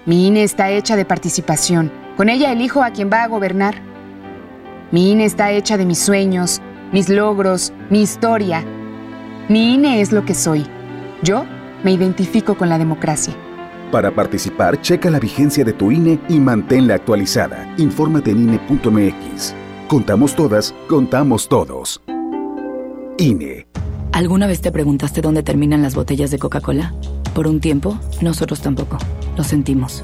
Mi INE está hecha de participación con ella elijo a quien va a gobernar. Mi INE está hecha de mis sueños, mis logros, mi historia. Mi INE es lo que soy. Yo me identifico con la democracia. Para participar, checa la vigencia de tu INE y manténla actualizada. Infórmate en INE.mx. Contamos todas, contamos todos. INE. ¿Alguna vez te preguntaste dónde terminan las botellas de Coca-Cola? Por un tiempo, nosotros tampoco. Lo sentimos.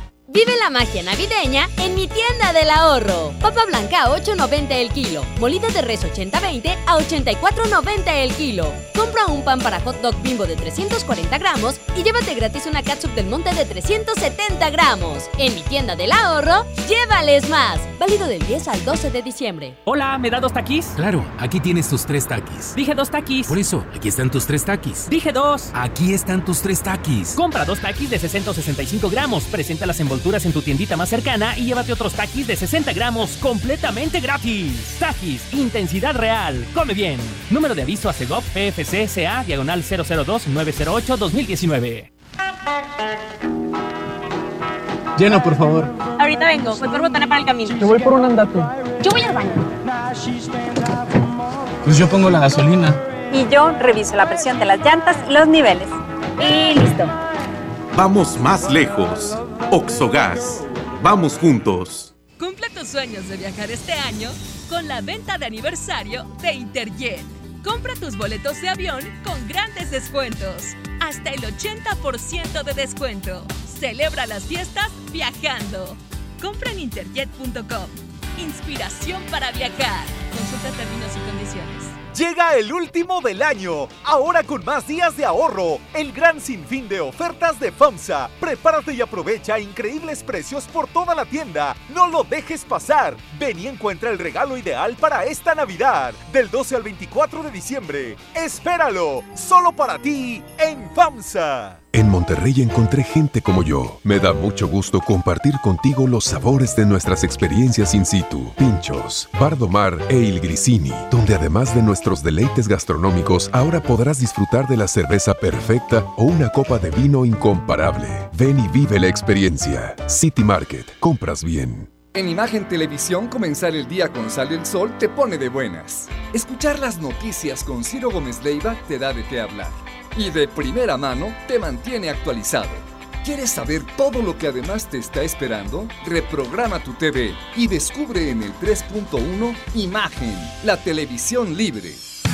Vive la magia navideña en mi tienda del ahorro. Papa blanca a 8.90 el kilo. Molida de res 80-20 a 84.90 el kilo. Compra un pan para hot dog bimbo de 340 gramos y llévate gratis una catsup del monte de 370 gramos. En mi tienda del ahorro, llévales más. Válido del 10 al 12 de diciembre. Hola, ¿me da dos taquis? Claro, aquí tienes tus tres taquis. Dije dos taquis. Por eso, aquí están tus tres taquis. Dije dos. Aquí están tus tres taquis. Compra dos taquis de 665 gramos. Presenta las envolturas en tu tiendita más cercana y llévate otros taquis de 60 gramos completamente gratis. Taquis, intensidad real. Come bien. Número de aviso a CEGOP PFC CA diagonal 002 908 2019. Llena, por favor. Ahorita vengo, voy por botana para el camino. Yo voy por un andate. Yo voy al baño. Pues yo pongo la gasolina. Y yo reviso la presión de las llantas y los niveles. Y listo. Vamos más lejos. Oxogas. Vamos juntos. Cumple tus sueños de viajar este año con la venta de aniversario de Interjet. Compra tus boletos de avión con grandes descuentos. Hasta el 80% de descuento. Celebra las fiestas viajando. Compra en interjet.com. Inspiración para viajar. Consulta términos y condiciones. Llega el último del año, ahora con más días de ahorro, el gran sinfín de ofertas de FAMSA. Prepárate y aprovecha increíbles precios por toda la tienda. No lo dejes pasar. Ven y encuentra el regalo ideal para esta Navidad, del 12 al 24 de diciembre. Espéralo, solo para ti en FAMSA. En Monterrey encontré gente como yo. Me da mucho gusto compartir contigo los sabores de nuestras experiencias in situ. Pinchos, Bardomar e Il Grisini, donde además de nuestros deleites gastronómicos, ahora podrás disfrutar de la cerveza perfecta o una copa de vino incomparable. Ven y vive la experiencia. City Market, compras bien. En Imagen Televisión, comenzar el día con Sale el Sol te pone de buenas. Escuchar las noticias con Ciro Gómez Leiva te da de qué hablar y de primera mano te mantiene actualizado. ¿Quieres saber todo lo que además te está esperando? Reprograma tu TV y descubre en el 3.1 Imagen, la televisión libre.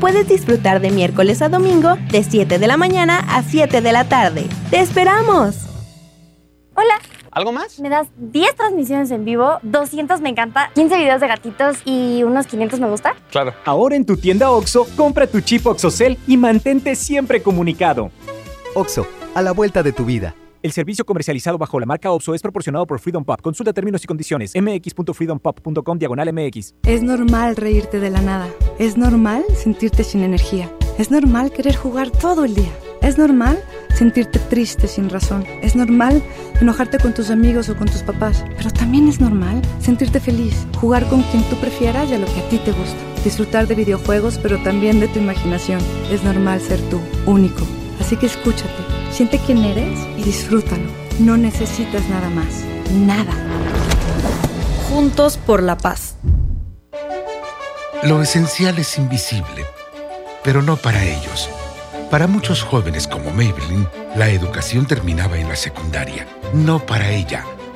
puedes disfrutar de miércoles a domingo de 7 de la mañana a 7 de la tarde. ¡Te esperamos! Hola. ¿Algo más? Me das 10 transmisiones en vivo, 200 me encanta, 15 videos de gatitos y unos 500 me gusta. Claro. Ahora en tu tienda OXO, compra tu chip OXOCEL y mantente siempre comunicado. OXO, a la vuelta de tu vida. El servicio comercializado bajo la marca OPSO es proporcionado por Freedom Pop. Consulta términos y condiciones. mx.freedompop.com diagonal mx. Es normal reírte de la nada. Es normal sentirte sin energía. Es normal querer jugar todo el día. Es normal sentirte triste sin razón. Es normal enojarte con tus amigos o con tus papás. Pero también es normal sentirte feliz, jugar con quien tú prefieras y a lo que a ti te gusta. Disfrutar de videojuegos, pero también de tu imaginación. Es normal ser tú, único. Así que escúchate, siente quién eres y disfrútalo. No necesitas nada más. Nada. Juntos por la paz. Lo esencial es invisible, pero no para ellos. Para muchos jóvenes como Maybelline, la educación terminaba en la secundaria. No para ella.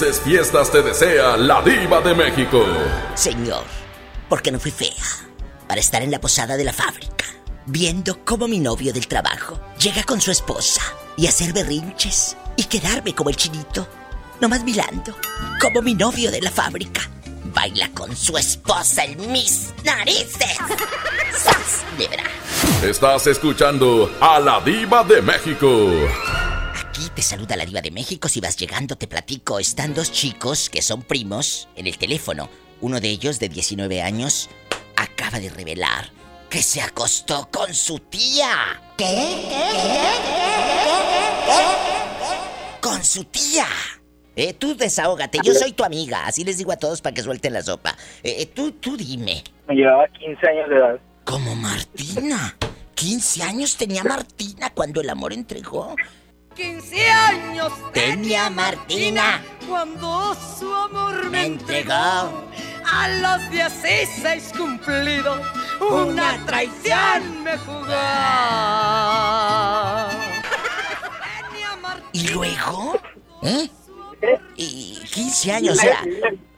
Felices fiestas te desea la diva de México. Señor, ¿por qué no fui fea? Para estar en la posada de la fábrica, viendo cómo mi novio del trabajo llega con su esposa y hacer berrinches y quedarme como el chinito, nomás mirando como mi novio de la fábrica baila con su esposa en mis narices. ¡Sas, libra! Estás escuchando a la diva de México. Aquí te saluda la diva de México. Si vas llegando, te platico. Están dos chicos que son primos en el teléfono. Uno de ellos, de 19 años, acaba de revelar que se acostó con su tía. ¿Qué? Con su tía. Eh, tú desahógate, yo soy tu amiga, así les digo a todos para que suelten la sopa. Eh, eh, tú, tú dime. Me llevaba 15 años de edad. Como Martina. 15 años tenía Martina cuando el amor entregó. 15 años Tenía Martina cuando su amor me entregó. A los 16 cumplidos, una traición me jugó. ¿Y luego? ¿Eh? Y 15 años, o sea,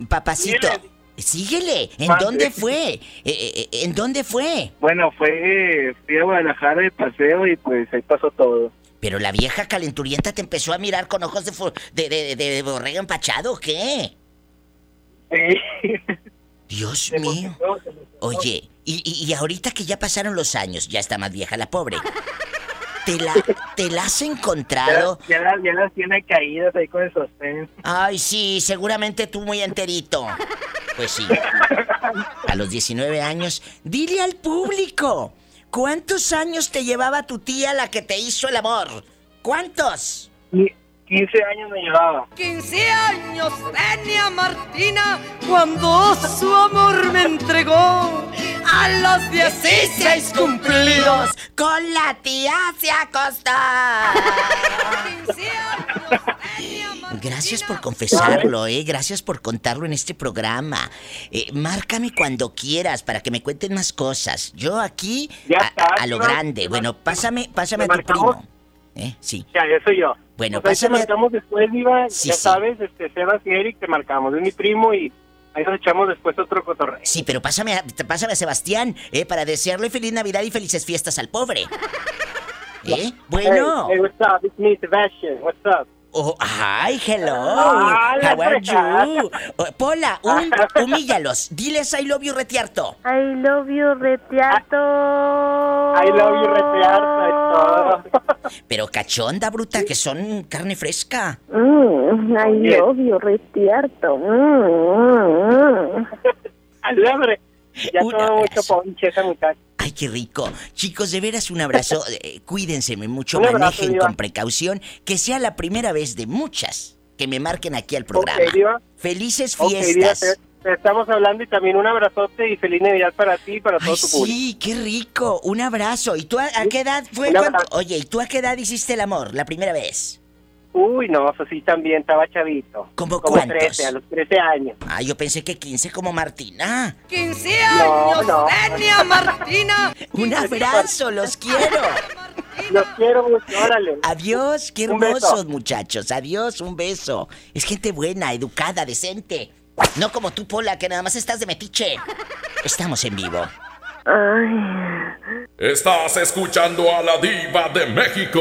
papacito. Síguele, ¿en dónde fue? Eh, eh, eh, ¿En dónde fue? Bueno, fue, fui a Guadalajara de paseo y pues ahí pasó todo. Pero la vieja calenturienta te empezó a mirar con ojos de, de, de, borrego empachado, ¿o ¿qué? Dios mío. Oye, y, y, y ahorita que ya pasaron los años, ya está más vieja la pobre. ¿Te la, te la has encontrado? Ya, ya, las- ya las tiene caídas ahí con el sostén. Ay, sí, seguramente tú muy enterito. Pues sí. A los 19 años, dile al público, ¿cuántos años te llevaba tu tía la que te hizo el amor? ¿Cuántos? 15 años me llevaba. 15 años tenía Martina cuando su amor me entregó. A los 16 cumplidos. Con la tía se acostó. Gracias por confesarlo, ¿eh? Gracias por contarlo en este programa. Eh, márcame cuando quieras para que me cuenten más cosas. Yo aquí, a, a lo grande. Bueno, pásame, pásame a tu primo. ¿Eh? Sí. Ya, ya soy yo. Bueno, Pues te pásame marcamos después, Diva. Sí, ya sí. sabes, este, Sebas y Eric te marcamos. Es mi primo y Ahí nos echamos después otro cotorreo. Sí, pero pásame a, pásame a Sebastián, eh, para desearle feliz Navidad y felices fiestas al pobre. ¿Eh? Bueno. Hey, hey, what's up? It's me, Sebastian. What's up? Oh, hi, hello. Ah, la How are you? Oh, Pola, un, humíllalos. Diles I love you, retiarto. I love you, Retiato. I love you, todo. Pero cachonda, bruta, que son carne fresca. Mm, I love you, Retiato. Mm, mm. Alambre. Ya Un tomó mucho ponche esa muchacha. Ay, qué rico. Chicos, de veras un abrazo. Eh, cuídense mucho, abrazo, manejen Diva. con precaución. Que sea la primera vez de muchas que me marquen aquí al programa. Ok, Diva. Felices Diva, fiestas. te, te estamos hablando y también un abrazote y feliz Navidad para ti y para todo tu público. sí, qué rico. Un abrazo. ¿Y tú a, a qué edad fue. Oye, ¿y tú a qué edad hiciste el amor la primera vez? Uy, no, eso sí también estaba chavito. ¿Cómo Como cuántos? 13, a los 13 años. Ah, yo pensé que 15 como Martina. 15 No, años no. tenía Martina. Un abrazo, los quiero. Los quiero mucho, órale. Adiós, qué hermosos muchachos. Adiós, un beso. Es gente buena, educada, decente. No como tú, Pola, que nada más estás de metiche. Estamos en vivo. Estás escuchando a la diva de México.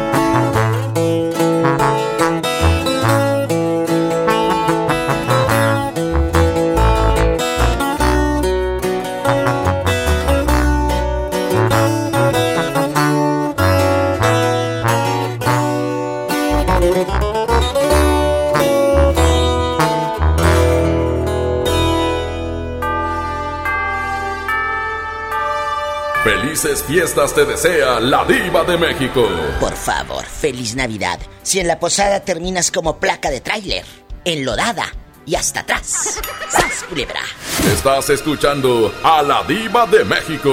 Felices fiestas te desea la diva de México. Por favor, feliz Navidad. Si en la posada terminas como placa de tráiler, enlodada y hasta atrás. ¡Sas, culebra! Estás escuchando a la diva de México.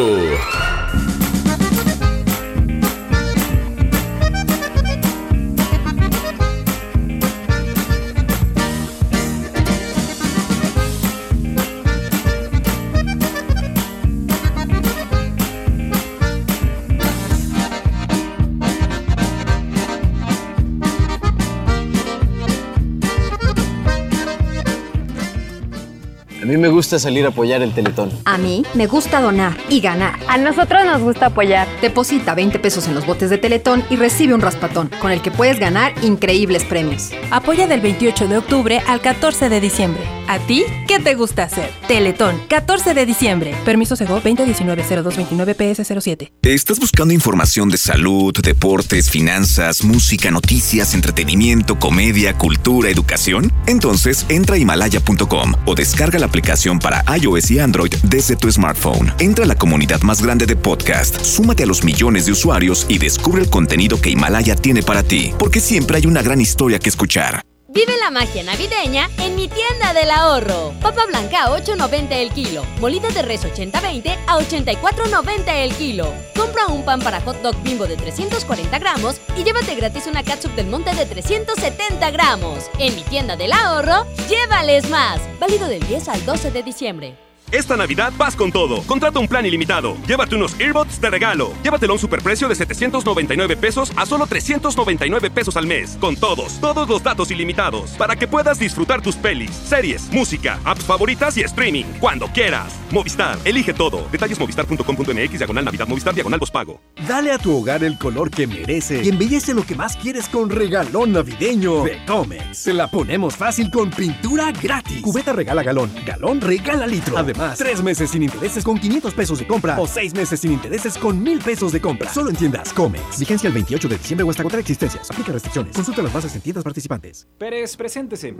Mí me gusta salir a apoyar el Teletón. A mí me gusta donar y ganar. A nosotros nos gusta apoyar. Deposita 20 pesos en los botes de Teletón y recibe un raspatón, con el que puedes ganar increíbles premios. Apoya del 28 de octubre al 14 de diciembre. ¿A ti qué te gusta hacer? Teletón, 14 de diciembre. Permiso Sego 2019-0229-PS07. ¿Estás buscando información de salud, deportes, finanzas, música, noticias, entretenimiento, comedia, cultura, educación? Entonces entra a himalaya.com o descarga la aplicación para iOS y Android desde tu smartphone. Entra a la comunidad más grande de podcast, súmate a los millones de usuarios y descubre el contenido que Himalaya tiene para ti, porque siempre hay una gran historia que escuchar. Vive la magia navideña en mi tienda del ahorro. Papa blanca a 8.90 el kilo. Molida de res 80-20 a 84.90 el kilo. Compra un pan para hot dog bimbo de 340 gramos y llévate gratis una catsup del monte de 370 gramos. En mi tienda del ahorro, llévales más. Válido del 10 al 12 de diciembre. Esta Navidad vas con todo. Contrata un plan ilimitado. Llévate unos earbuds de regalo. Llévatelo a un superprecio de 799 pesos a solo 399 pesos al mes. Con todos, todos los datos ilimitados. Para que puedas disfrutar tus pelis, series, música, apps favoritas y streaming. Cuando quieras. Movistar, elige todo. Detalles movistar.com.mx, diagonal Navidad, Movistar, diagonal pago. Dale a tu hogar el color que merece y embellece lo que más quieres con regalón navideño de Comex. Se la ponemos fácil con pintura gratis. Cubeta regala galón, galón regala litro. Además, tres meses sin intereses con 500 pesos de compra o seis meses sin intereses con 1000 pesos de compra. Solo en tiendas Comex. Vigencia el 28 de diciembre o hasta contra existencias. Aplica restricciones. Consulta las bases en tiendas participantes. Pérez, preséntese.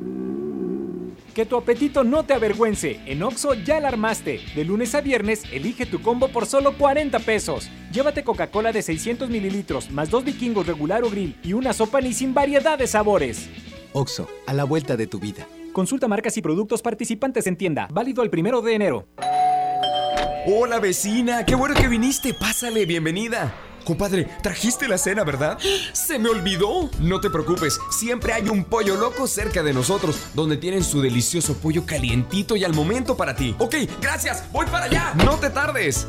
Que tu apetito no te avergüence. En Oxo ya la armaste. De lunes a viernes, elige tu combo por solo 40 pesos. Llévate Coca-Cola de 600 mililitros, más dos vikingos regular o grill y una sopa ni sin variedad de sabores. Oxo, a la vuelta de tu vida. Consulta marcas y productos participantes en tienda. Válido el primero de enero. Hola vecina, qué bueno que viniste. Pásale, bienvenida. Compadre, trajiste la cena, ¿verdad? ¡Se me olvidó! No te preocupes, siempre hay un pollo loco cerca de nosotros, donde tienen su delicioso pollo calientito y al momento para ti. Ok, gracias, voy para allá. No te tardes.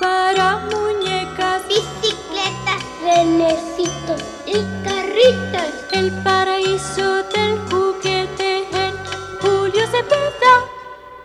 para muñecas, bicicletas, renecitos y carritos. El paraíso del juguete en Julio Cepeda.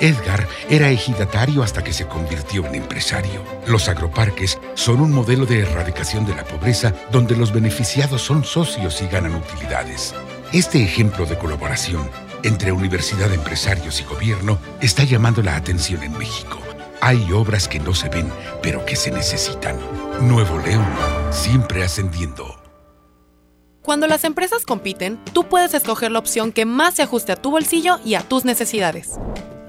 Edgar era ejidatario hasta que se convirtió en empresario. Los agroparques son un modelo de erradicación de la pobreza donde los beneficiados son socios y ganan utilidades. Este ejemplo de colaboración entre universidad, empresarios y gobierno está llamando la atención en México. Hay obras que no se ven, pero que se necesitan. Nuevo León, siempre ascendiendo. Cuando las empresas compiten, tú puedes escoger la opción que más se ajuste a tu bolsillo y a tus necesidades.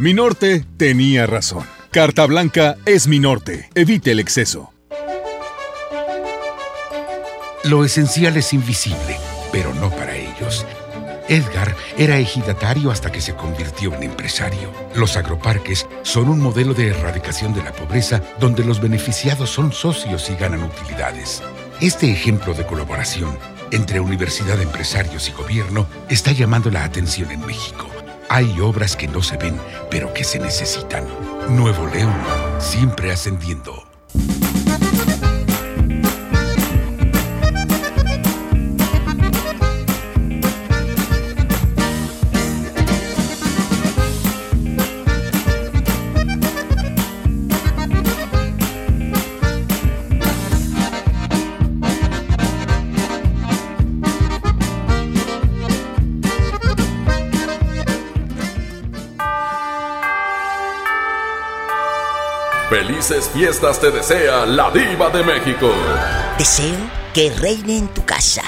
Mi norte tenía razón. Carta Blanca es mi norte. Evite el exceso. Lo esencial es invisible, pero no para ellos. Edgar era ejidatario hasta que se convirtió en empresario. Los agroparques son un modelo de erradicación de la pobreza donde los beneficiados son socios y ganan utilidades. Este ejemplo de colaboración entre universidad, empresarios y gobierno está llamando la atención en México. Hay obras que no se ven, pero que se necesitan. Nuevo León, siempre ascendiendo. Felices fiestas te desea la diva de México. Deseo que reine en tu casa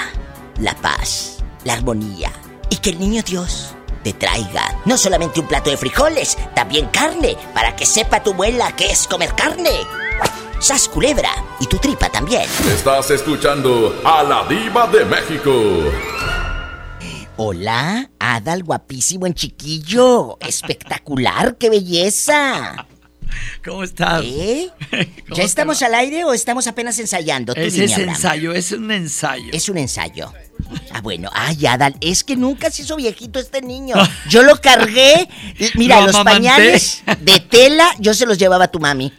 la paz, la armonía y que el niño Dios te traiga no solamente un plato de frijoles, también carne, para que sepa tu abuela que es comer carne. Sas culebra y tu tripa también. Estás escuchando a la diva de México. Hola, Adal guapísimo en chiquillo. Espectacular, qué belleza. ¿Cómo estás? ¿Eh? ¿Ya estamos al aire o estamos apenas ensayando? Tú Ese dime, es Abraham. ensayo, es un ensayo. Es un ensayo. Ah, bueno. Ay, Adal, es que nunca se hizo viejito este niño. Yo lo cargué. Mira, Lo los amamanté. pañales de tela, yo se los llevaba a tu mami.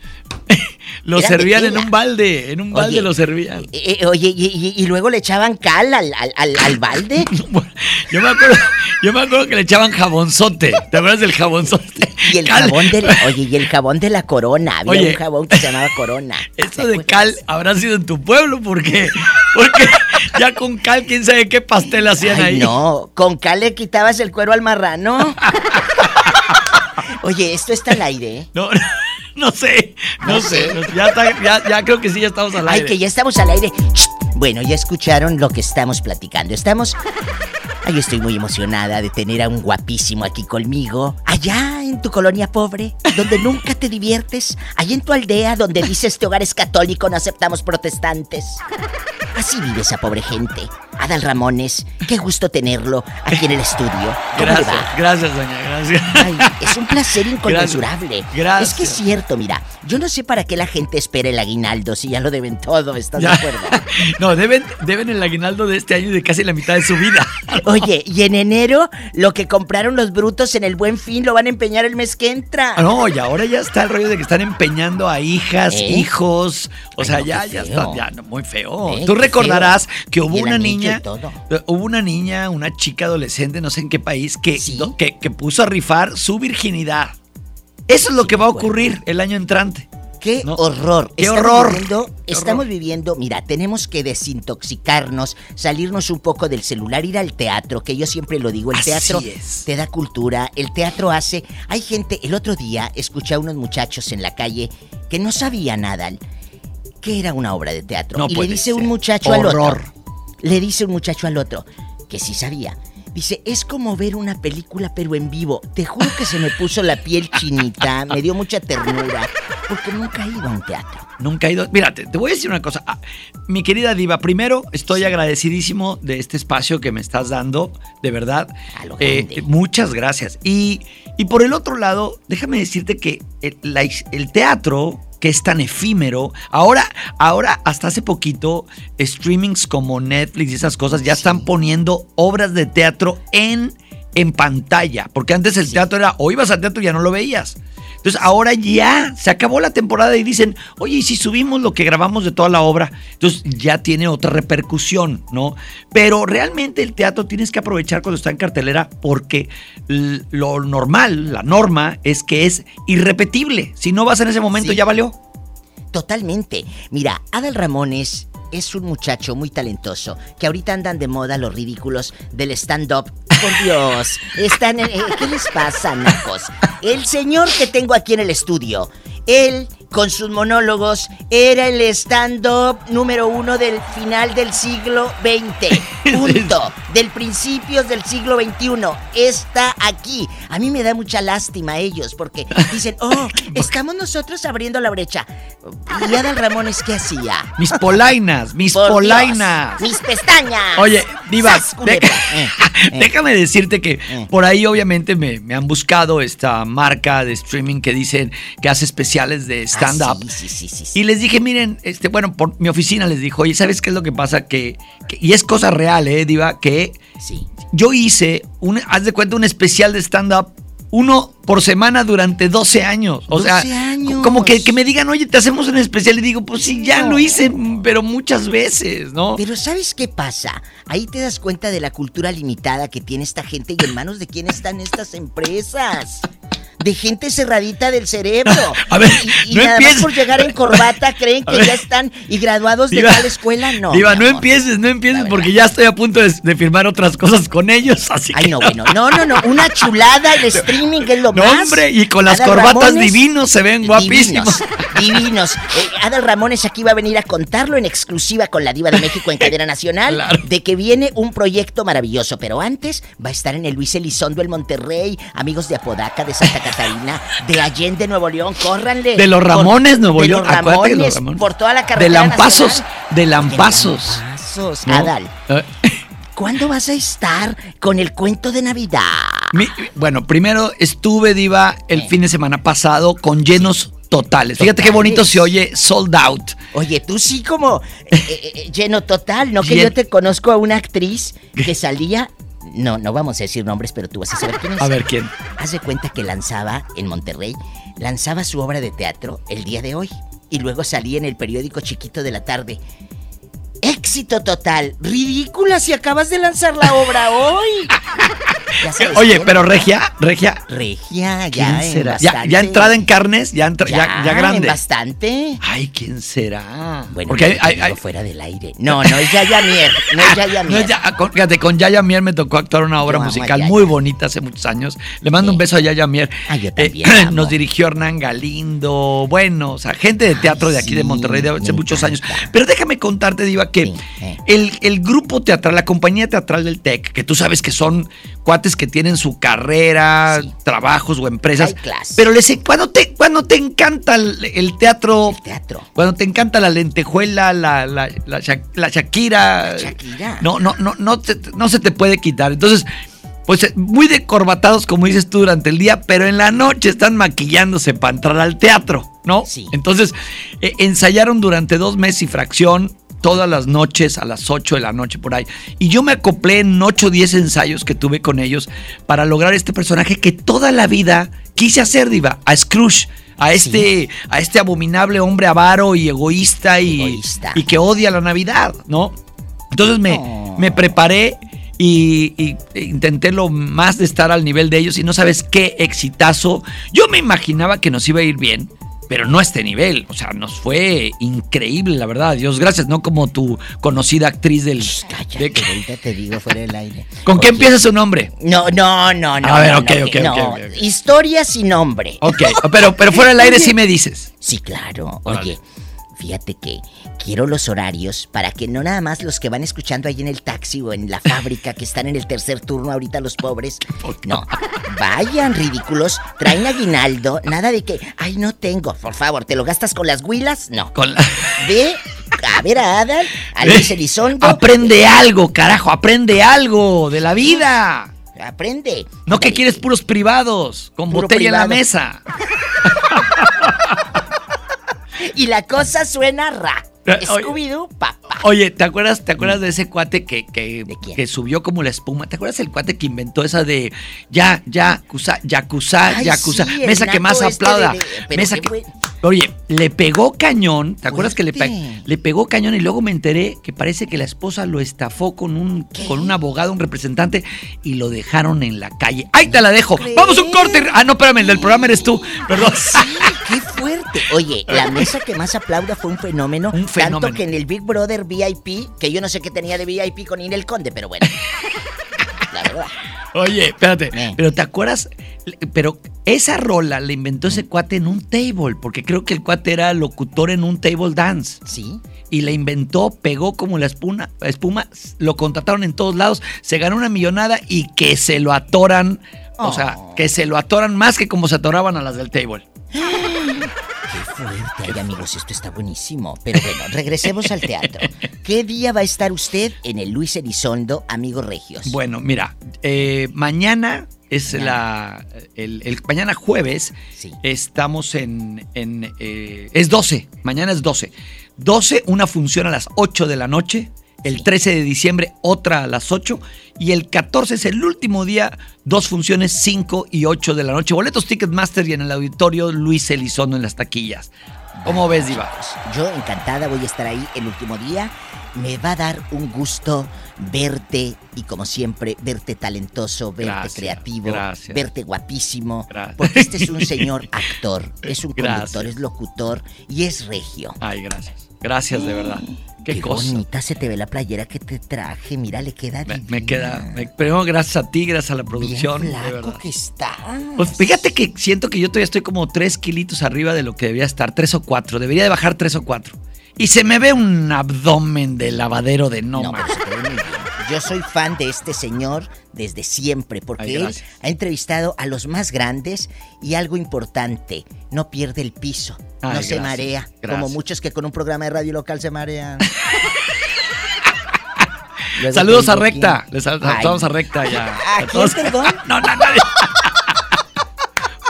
Lo Eran servían en un balde, en un balde Oye, lo servían. Eh, oye, y, y- y luego le echaban cal al, al, al- al balde. Yo me acuerdo, yo me acuerdo que le echaban jabonzote. ¿Te acuerdas del jabonzote? Y el jabón de la, oye, y el jabón de la corona. Había Oye. un jabón que se llamaba corona. Eso de cal habrá sido en tu pueblo porque porque ya con cal quién sabe qué pastel hacían Ay, ahí. no, con cal le quitabas el cuero al marrano. Oye, esto está al aire. ¿eh? No, no sé, no sé. Ya, está- ya, ya creo que sí, ya estamos al Ay, aire. que ya estamos al aire. Bueno, ya escucharon lo que estamos platicando. Estamos. Ay, estoy muy emocionada de tener a un guapísimo aquí conmigo. Allá en tu colonia pobre, donde nunca te diviertes. Allá en tu aldea, donde dice este hogar es católico, no aceptamos protestantes. Así vive esa pobre gente. Adal Ramones, qué gusto tenerlo aquí en el estudio. ¿Cómo le Gracias, va? gracias, doña, gracias. Ay, es un placer inconmensurable. Gracias. Es que es cierto, mira, yo no sé para qué la gente espera el aguinaldo si ya lo deben todo, ¿estás Ya. de acuerdo? No, deben, deben el aguinaldo de este año de casi la mitad de su vida. Oye, y en enero lo que compraron los brutos en el buen fin lo van a empeñar el mes que entra. Ah, No, y ahora ya está el rollo de que están empeñando a hijas, ¿Eh? hijos. O sea, no, ya, ya está, ya, no, muy feo. ¿Eh? Tú recordarás feo. que hubo Y una anillo niña, hubo una niña, una chica adolescente, no sé en qué país, que, que, que puso a rifar su virginidad. Eso es lo que va a ocurrir el año entrante. ¡Qué No. horror! ¡Qué Estamos horror! viviendo- ¡Qué estamos horror! viviendo, mira, tenemos que desintoxicarnos, salirnos un poco del celular, ir al teatro, que yo siempre lo digo, el Así teatro es. te da cultura, el teatro hace... Hay gente, el otro día escuché a unos muchachos en la calle que no sabían nada, que era una obra de teatro. No y le dice un muchacho al Horror. otro. Le dice un muchacho al otro, que sí sabía. Dice, es como ver una película pero en vivo. Te juro que se me puso la piel chinita, me dio mucha ternura, porque nunca he ido a un teatro. Nunca he ido. Mira, te, te voy a decir una cosa. Ah, mi querida Diva, primero estoy agradecidísimo de este espacio que me estás dando, de verdad. Eh, muchas gracias. Y, y por el otro lado, déjame decirte que el, la his- el teatro que es tan efímero. Ahora, ahora, hasta hace poquito, streamings como Netflix y esas cosas ya están poniendo obras de teatro en, en pantalla. Porque antes el teatro era, o ibas al teatro y ya no lo veías. Entonces ahora ya se acabó la temporada y dicen, oye, ¿y si subimos lo que grabamos de toda la obra? Entonces ya tiene otra repercusión, ¿no? Pero realmente el teatro tienes que aprovechar cuando está en cartelera porque lo normal, la norma, es que es irrepetible. Si no vas en ese momento, Sí. ya valió. Totalmente. Mira, Adal Ramones es un muchacho muy talentoso que ahorita andan de moda los ridículos del stand-up. Por Dios, están en- eh, ¿qué les pasa, nacos? El señor que tengo aquí en el estudio, él con sus monólogos era el stand-up número uno del final del siglo XX. Punto. Del principios del siglo XXI. Está aquí. A mí me da mucha lástima ellos porque dicen, oh, estamos nosotros abriendo la brecha. ¿Y Adal Ramones qué hacía? Mis polainas, mis Por Dios, polainas. mis pestañas. Oye, Diva, ¡Sas, culebra! Eh, eh. déjame decirte que por ahí obviamente me, me han buscado esta marca de streaming que dicen que hace especiales de stand-up. Ah, sí, sí, sí, sí. Y les dije, miren, este, bueno, por mi oficina les dijo, oye, ¿sabes qué es lo que pasa? Que, que- y es cosa real, ¿eh, Diva? Que yo hice, un, haz de cuenta, un especial de stand-up uno por semana durante 12 años. O 12 sea, años. como que, que me digan, oye, te hacemos un especial. Y digo, pues sí, ya No. lo hice, pero muchas veces, ¿no? Pero ¿sabes qué pasa? Ahí te das cuenta de la cultura limitada que tiene esta gente y en manos de quién están estas empresas. De gente cerradita del cerebro. A ver, y, y no nada empieces. más por llegar en corbata creen que ya están y graduados de tal escuela. No. Diva, no empieces, no empieces, porque ya estoy a punto de, de firmar otras cosas con ellos, así Ay, que no, bueno. No, no, no. Una chulada el streaming es lo No, más. hombre, y con las corbatas Ramones, divinos se ven guapísimos. Divinos. Divinos. Eh, Adal Ramones aquí va a venir a contarlo en exclusiva con la Diva de México en cadena nacional. Claro. De que viene un proyecto maravilloso. Pero antes va a estar en el Luis Elizondo, el Monterrey. Amigos de Apodaca, de Santa Catarina, de Allende, Nuevo León. Córranle. De los Por- Ramones, Nuevo de León. Los Acuérdate que Ramones, los Ramones. por toda la De carretera lampazos, nacional. de lampazos. Lampazos. ¿no? Adal, Eh, ¿cuándo vas a estar con el cuento de Navidad? mi- bueno, primero estuve, Diva, el fin de semana pasado con llenos totales. Fíjate qué bonito se oye sold out. Oye, tú sí como eh, eh, eh, lleno total, ¿no? Que Llen- yo te conozco a una actriz que salía... No, no vamos a decir nombres, pero tú vas a saber quién es. A ver quién. Haz de cuenta que lanzaba en Monterrey, lanzaba su obra de teatro el día de hoy. Y luego salía en el periódico chiquito de la tarde. Éxito total. Ridícula si acabas de lanzar la obra hoy. Oye, quién. pero Regia, Regia. Regia, ¿Quién ya en será? Ya, entrada en carnes, ya, entra- ya, ya en grande. bastante. Ay, ¿quién será? Bueno, Porque hay- hay- fuera del aire. No, no es Yaya Mier. No es Yaya No, Mier. ya, con, fíjate, con Yaya Mier me tocó actuar una obra Yo musical muy bonita hace muchos años. Le mando un beso a Yaya Mier. Ah, yo Eh, también amo. nos dirigió Hernán Galindo. Bueno, o sea, gente de teatro de aquí de Monterrey de hace muchos años. Pero déjame contarte, Diva, que eh. el, el grupo teatral, la compañía teatral del TEC, que tú sabes que son cuates que tienen su carrera, trabajos o empresas. Pero les, cuando, te, cuando te encanta el, el teatro. teatro. Cuando te encanta la lentejuela, la, la, la, Sha- la Shakira. Shakira. No, no, no, no, te- no se te puede quitar. Entonces, pues eh, muy decorbatados, como dices tú, durante el día, pero en la noche están maquillándose para entrar al teatro, ¿no? Sí. Entonces, eh, ensayaron durante dos meses y fracción. Todas las noches a las 8 de la noche por ahí. Y yo me acoplé en 8 o 10 ensayos que tuve con ellos para lograr este personaje que toda la vida quise hacer, Diva, a Scrooge. A este, a este abominable hombre avaro y egoísta y, y que odia la Navidad, ¿no? Entonces me, me preparé y, y intenté lo más de estar al nivel de ellos y no sabes qué exitazo. Yo me imaginaba que nos iba a ir bien, pero no a este nivel. O sea, nos fue increíble, la verdad. Dios gracias, no como tu conocida actriz del... de- Ahorita te digo fuera del aire. ¿Con qué empieza su nombre? No, no, no, no. A ver, no, ok, no, ok, no. ok, ok. Historia sin nombre. Ok, pero, pero fuera del aire sí me dices. Sí, claro. Oye, fíjate que quiero los horarios para que no nada más los que van escuchando ahí en el taxi o en la fábrica que están en el tercer turno ahorita los pobres. No, vayan ridículos, traen aguinaldo, nada de que, ay, no tengo, por favor, ¿te lo gastas con las huilas? No. Con la- Ve a ver a Adal, a Luis Elizondo. Aprende algo, carajo, aprende algo de la vida. Aprende. No que quieres puros privados, con Puro botella en la mesa. Y la cosa suena ra. Scooby-Doo, papá. Oye, ¿te acuerdas, ¿te acuerdas de ese cuate que, que, que subió como la espuma? ¿Te acuerdas el cuate que inventó esa de ya, ya, cusa, yakuza, Ay, yakuza? sí, mesa que más este aplauda. de- de- pero mesa que. buen- Oye, le pegó cañón. ¿Te acuerdas que le, pe- le pegó cañón? Y luego me enteré que parece que la esposa lo estafó con un, con un abogado, un representante, y lo dejaron en la calle. ¡Ahí te la dejo! ¡Vamos a un corte! Ah, no, espérame, el del programa eres tú. Perdón. ¡Qué fuerte! Oye, la mesa que más aplauda fue un fenómeno. Tanto fenómeno. que en el Big Brother VIP, que yo no sé qué tenía de VIP con Inel Conde, pero bueno. La verdad. Oye, espérate, Eh. pero ¿te acuerdas? Pero esa rola la inventó ese cuate en un table, porque creo que el cuate era locutor en un table dance. Sí. Y la inventó, pegó como la espuma, espuma, lo contrataron en todos lados, se ganó una millonada y que se lo atoran, o sea, Oh. que se lo atoran más que como se atoraban a las del table. Fuerte. Ay, amigos, esto está buenísimo. Pero bueno, regresemos al teatro. ¿Qué día va a estar usted en el Luis Elizondo, amigos regios? Bueno, mira, eh, mañana es la. El, el- mañana jueves estamos en. en, eh, es 12. Mañana es 12. 12, una función a las 8 de la noche El 13 de diciembre, otra a las 8. Y el 14 es el último día, dos funciones, 5 y 8 de la noche. Boletos Ticketmaster y en el auditorio Luis Elizondo en las taquillas. ¿Cómo ves, Diva? Yo encantada voy a estar ahí el último día. Me va a dar un gusto verte y como siempre, verte talentoso, verte Gracias, creativo, gracias. verte guapísimo. Gracias. Porque este es un señor actor, es un conductor, es locutor y es regio. Ay, gracias. Gracias, de verdad. Qué, Qué cosa. bonita se te ve la playera que te traje. Mira, le queda Me, me queda. me- primero, gracias a ti, gracias a la producción. Bien de flaco verdad. que está. Pues fíjate que siento que yo todavía estoy como tres kilitos arriba de lo que debía estar, tres o cuatro. Debería de bajar tres o cuatro. Y se me ve un abdomen de lavadero de no, No, más. pero. Yo soy fan de este señor desde siempre, porque Ay, él ha entrevistado a los más grandes y algo importante, no pierde el piso, Ay, no se gracias, marea, como muchos que con un programa de radio local se marean. Saludos a Recta. Les saludamos a Recta ya. ¿A A quién, todos. perdón? No, no, nadie.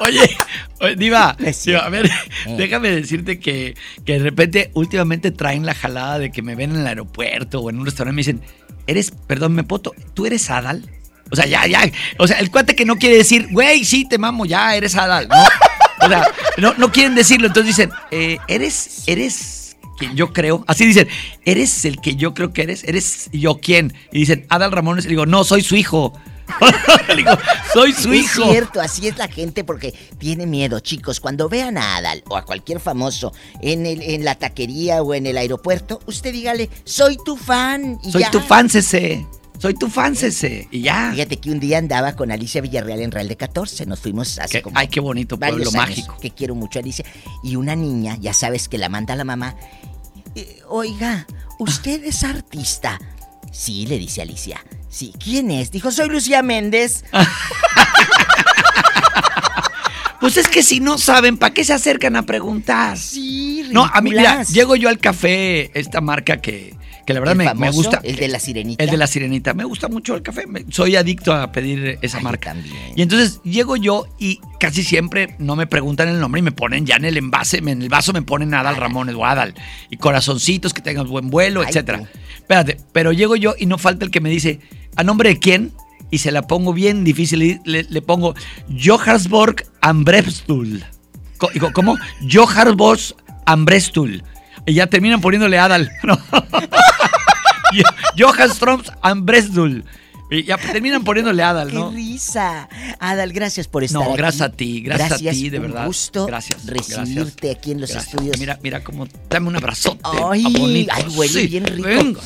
Oye, oye, Diva, No a ver, Eh. déjame decirte que, que de repente últimamente traen la jalada de que me ven en el aeropuerto o en un restaurante y me dicen, eres, perdón, ¿me puedo? to- ¿Tú eres Adal? O sea, ya, ya. O sea, el cuate que no quiere decir, güey, sí, te mamo, ya, eres Adal. ¿no? O sea, no, no quieren decirlo. Entonces dicen, eh, eres, eres quien yo creo. Así dicen, eres el que yo creo que eres. ¿Eres yo quién? Y dicen, Adal Ramones. Y digo, no, soy su hijo. Le digo, soy su es hijo. cierto, así es la gente porque tiene miedo, chicos. Cuando vean a Adal o a cualquier famoso en, el, en la taquería o en el aeropuerto, usted dígale, soy tu fan. y Soy ya. tu fan, CC. Soy tu fan, CC. Y ya. Fíjate que un día andaba con Alicia Villarreal en Real de 14. Nos fuimos hace Qué- como ay, qué bonito pueblo mágico. Que quiero mucho Alicia. Y una niña, ya sabes que la manda la mamá. "Eh, Oiga, ¿usted es artista? Sí, le dice Alicia. Sí, ¿quién es? Dijo, soy Lucía Méndez. Pues es que si no saben, ¿para qué se acercan a preguntar? Sí, No, a mí, mira, ridículas. llego yo al café, esta marca que, que la verdad ¿El me, me gusta. ¿El de la sirenita? El de la sirenita. Me gusta mucho el café. me- soy adicto a pedir esa Ay, marca. también. Y entonces llego yo y casi siempre no me preguntan el nombre y me ponen ya en el envase, en el vaso me ponen Adal Ramones o Adal. Y corazoncitos, que tengan buen vuelo, Ay, etcétera. tú. Espérate, pero llego yo y no falta el que me dice, ¿a nombre de quién? Y se la pongo bien difícil y le, le pongo Johannesburg digo, ¿Cómo? Johannesburg Ambrestul. Y ya terminan poniéndole Adal. No. Johannesburg Ambrestul. Y ya terminan poniéndole Adal, ¡Qué ¿no? risa! Adal, gracias por estar No, aquí. gracias a ti, gracias, a ti, de un verdad. gusto gracias. recibirte aquí en los gracias. estudios. Mira, mira cómo. Dame un abrazote. Ay, ay, huele Sí, bien rico. venga.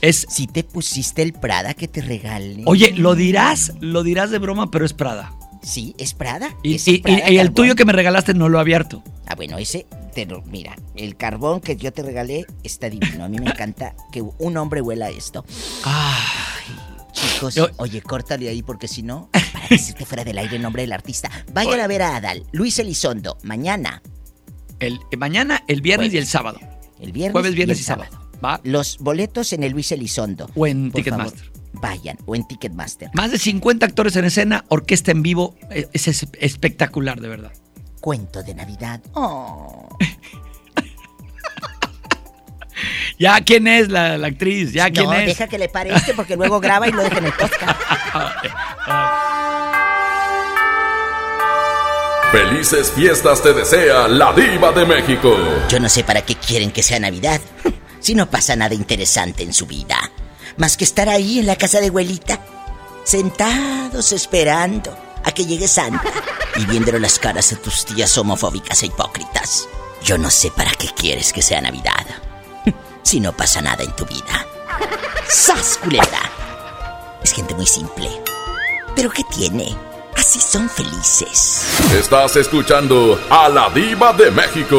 Es. Si te pusiste el Prada que te regale. Oye, lo dirás, lo dirás de broma, pero es Prada. Sí, es Prada. Y, es y- y- Prada y el tuyo que me regalaste no lo he abierto. Ah, bueno, ese, te lo- mira, el carbón que yo te regalé está divino. A mí me encanta que un hombre huela esto. Ay, chicos, Yo- oye, córtale ahí porque si no, para decirte fuera del aire el nombre del artista. Vayan a ver a Adal, Luis Elizondo, mañana. El, eh, mañana, el viernes y el sábado. El viernes. Jueves, viernes el y sábado. ¿Va? Los boletos en el Luis Elizondo. O en Ticketmaster. vayan, o en Ticketmaster. Más de 50 actores en escena, orquesta en vivo. eh, es espectacular, de verdad. Cuento de Navidad. Oh. Ya, ¿quién es la, la actriz? Ya, ¿quién no, es? deja que le pare este porque luego graba y lo deja en el podcast. Felices fiestas te desea la diva de México. Yo no sé para qué quieren que sea Navidad, si no pasa nada interesante en su vida. Más que estar ahí en la casa de abuelita, sentados esperando a que llegue Santa y viéndole las caras a tus tías homofóbicas e hipócritas. Yo no sé para qué quieres que sea Navidad, si no pasa nada en tu vida. ¡Sas, culebra! Es gente muy simple. ¿Pero qué tiene? Así son felices. Estás escuchando a la diva de México.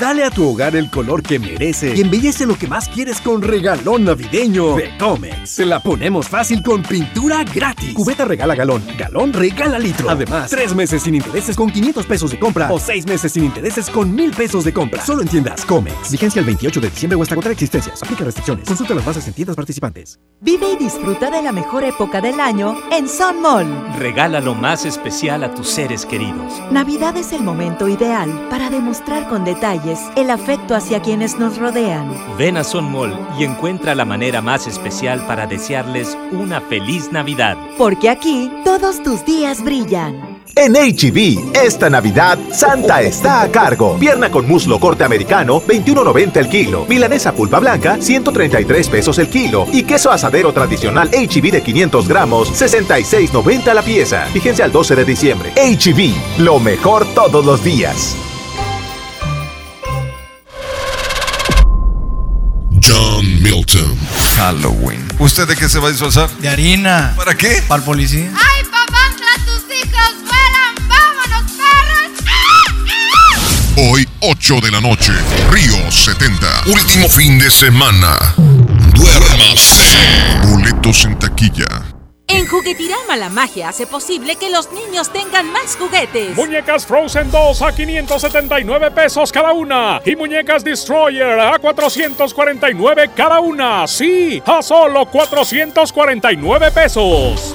Dale a tu hogar el color que merece y embellece lo que más quieres con regalón navideño de Comex. Se la ponemos fácil con pintura gratis. Cubeta regala galón, galón regala litro. Además, tres meses sin intereses con 500 pesos de compra o seis meses sin intereses con 1000 pesos de compra. Solo en tiendas Comex. Vigencia el 28 de diciembre o hasta agotar existencias. Aplica restricciones. Consulta las bases en tiendas participantes. Vive y disfruta de la mejor época del año en Sun Mall. Regala lo más especial a tus seres queridos. Navidad es el momento ideal para demostrar con detalles el afecto hacia quienes nos rodean. Ven a Son Mall y encuentra la manera más especial para desearles una feliz Navidad. Porque aquí todos tus días brillan. En HB, esta Navidad, Santa está a cargo. Pierna con muslo corte americano, 21.90 el kilo. Milanesa pulpa blanca, 133 pesos el kilo. Y queso asadero tradicional HB de 500 gramos, 66.90 la pieza. Fíjense al 12 de diciembre. HB, lo mejor todos los días. Halloween. ¿Usted de qué se va a disfrazar? De harina. ¿Para qué? Para el policía. ¡Ay, papantla, tus hijos vuelan! ¡Vámonos, perros! Hoy, 8 de la noche, Río 70. Último fin de semana. Duérmase. Boletos en taquilla. En Juguetirama la magia hace posible que los niños tengan más juguetes. Muñecas Frozen 2 a 579 pesos cada una. Y muñecas Destroyer a 449 cada una. Sí, a solo 449 pesos.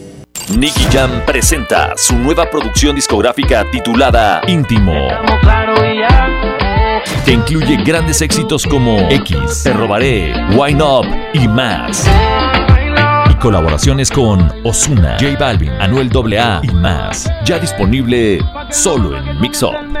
Nicky Jam presenta su nueva producción discográfica titulada Íntimo. Que incluye grandes éxitos como X, Te Robaré, Wine Up y más. Y colaboraciones con Osuna, J Balvin, Anuel AA y más. Ya disponible solo en Mix Up.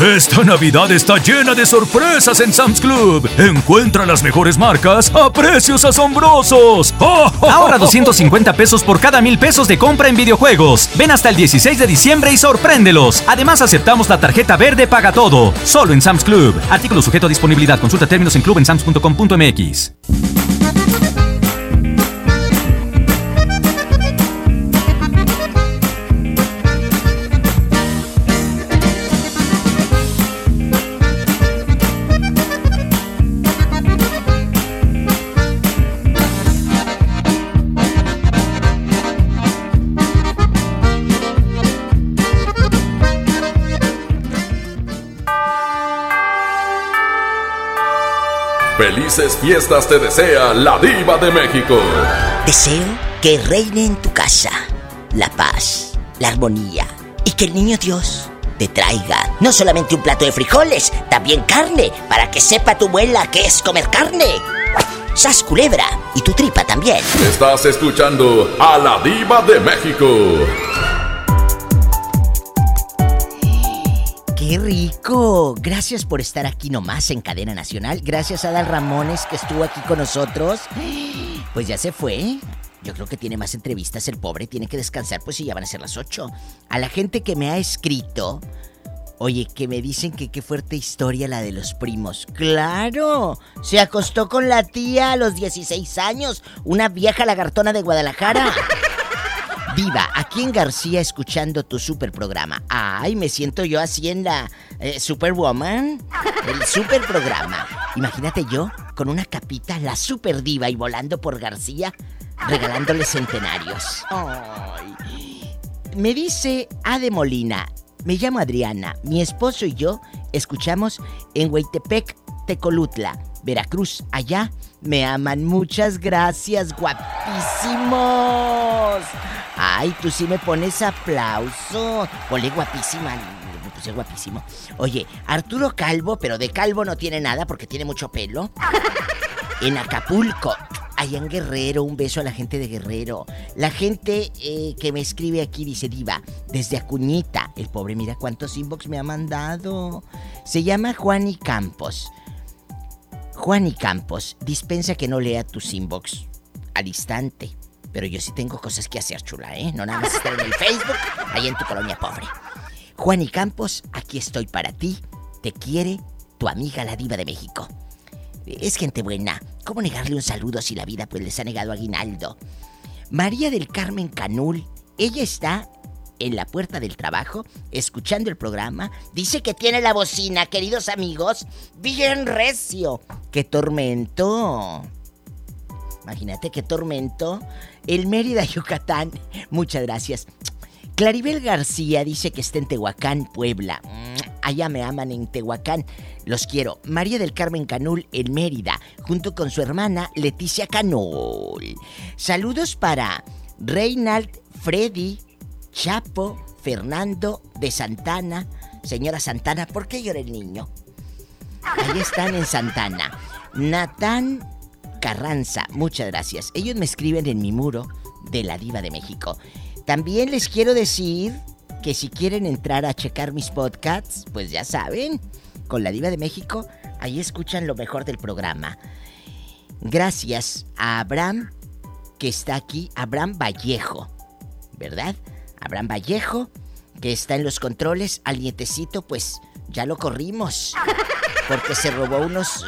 Esta Navidad está llena de sorpresas en Sam's Club. Encuentra las mejores marcas a precios asombrosos. Ahorra 250 pesos por cada mil pesos de compra en videojuegos. Ven hasta el 16 de diciembre y sorpréndelos. Además, aceptamos la tarjeta verde Paga Todo. Solo en Sam's Club. Artículo sujeto a disponibilidad. Consulta términos en clubensams.com.mx. Felices fiestas te desea la diva de México. Deseo que reine en tu casa la paz, la armonía y que el niño Dios te traiga no solamente un plato de frijoles, también carne, para que sepa tu abuela que es comer carne. Sas culebra y tu tripa también. Estás escuchando a la diva de México. ¡Qué rico! Gracias por estar aquí nomás en Cadena Nacional. Gracias a Dal Ramones que estuvo aquí con nosotros. Pues ya se fue. Yo creo que tiene más entrevistas el pobre. Tiene que descansar pues si ya van a ser las 8. A la gente que me ha escrito. Oye, que me dicen que qué fuerte historia la de los primos. ¡Claro! Se acostó con la tía a los 16 años. Una vieja lagartona de Guadalajara. Viva, aquí en García escuchando tu super programa. Ay, me siento yo así en la Superwoman. El super programa. Imagínate yo con una capita, la super diva y volando por García, regalándole centenarios. Ay. Me dice Ade Molina, me llamo Adriana, mi esposo y yo escuchamos en Hueytepec, Tecolutla, Veracruz. Allá me aman. Muchas gracias, guapísimos. Ay, tú sí me pones aplauso. Ponle guapísima. Me puse guapísimo. Oye, Arturo Calvo, pero de calvo no tiene nada porque tiene mucho pelo. En Acapulco. Allá en Guerrero, un beso a la gente de Guerrero. La gente eh, que me escribe aquí dice Diva, desde Acuñita. El pobre, mira cuántos inbox me ha mandado. Se llama Juan y Campos. Juan y Campos, dispensa que no lea tus inbox al instante. Pero yo sí tengo cosas que hacer, chula, ¿eh? No nada más estar en el Facebook, ahí en tu colonia pobre. Juan y Campos, aquí estoy para ti. Te quiere tu amiga la diva de México. Es gente buena. ¿Cómo negarle un saludo si la vida pues les ha negado aguinaldo? María del Carmen Canul, ella está en la puerta del trabajo, escuchando el programa. Dice que tiene la bocina, queridos amigos, bien recio. ¡Qué tormento! Imagínate qué tormento. El Mérida, Yucatán. Muchas gracias. Claribel García dice que está en Tehuacán, Puebla. Allá me aman en Tehuacán. Los quiero. María del Carmen Canul en Mérida, junto con su hermana Leticia Canul. Saludos para Reinald, Freddy, Chapo, Fernando de Santana. Señora Santana, ¿por qué llora el niño? Ahí están en Santana. Natán Carranza, muchas gracias. Ellos me escriben en mi muro de la Diva de México. También les quiero decir que si quieren entrar a checar mis podcasts, pues ya saben, con la Diva de México, ahí escuchan lo mejor del programa. Gracias a Abraham, que está aquí, Abraham Vallejo, ¿verdad? Abraham Vallejo, que está en los controles, al nietecito, pues ya lo corrimos, porque se robó unos eh,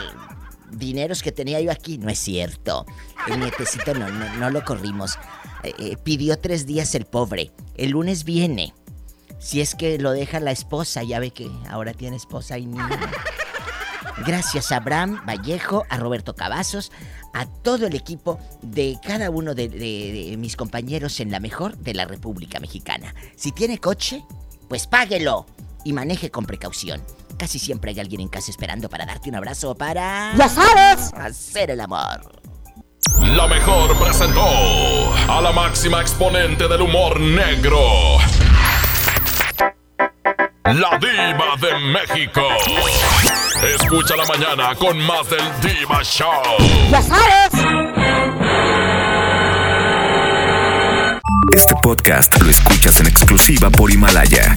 dineros que tenía yo aquí. No es cierto. El nietecito no, no, no lo corrimos. Eh, eh, pidió tres días el pobre. El lunes viene. Si es que lo deja la esposa, ya ve que ahora tiene esposa y niño. Gracias a Abraham Vallejo, a Roberto Cavazos, a todo el equipo de cada uno de, de- de mis compañeros en la mejor de la República Mexicana. Si tiene coche, pues páguelo y maneje con precaución. Casi siempre hay alguien en casa esperando para darte un abrazo para... ¡Ya sabes! Hacer el amor. La mejor presentó a la máxima exponente del humor negro. La diva de México. Escucha la mañana con más del Diva Show. ¡Ya sabes! Este podcast lo escuchas en exclusiva por Himalaya.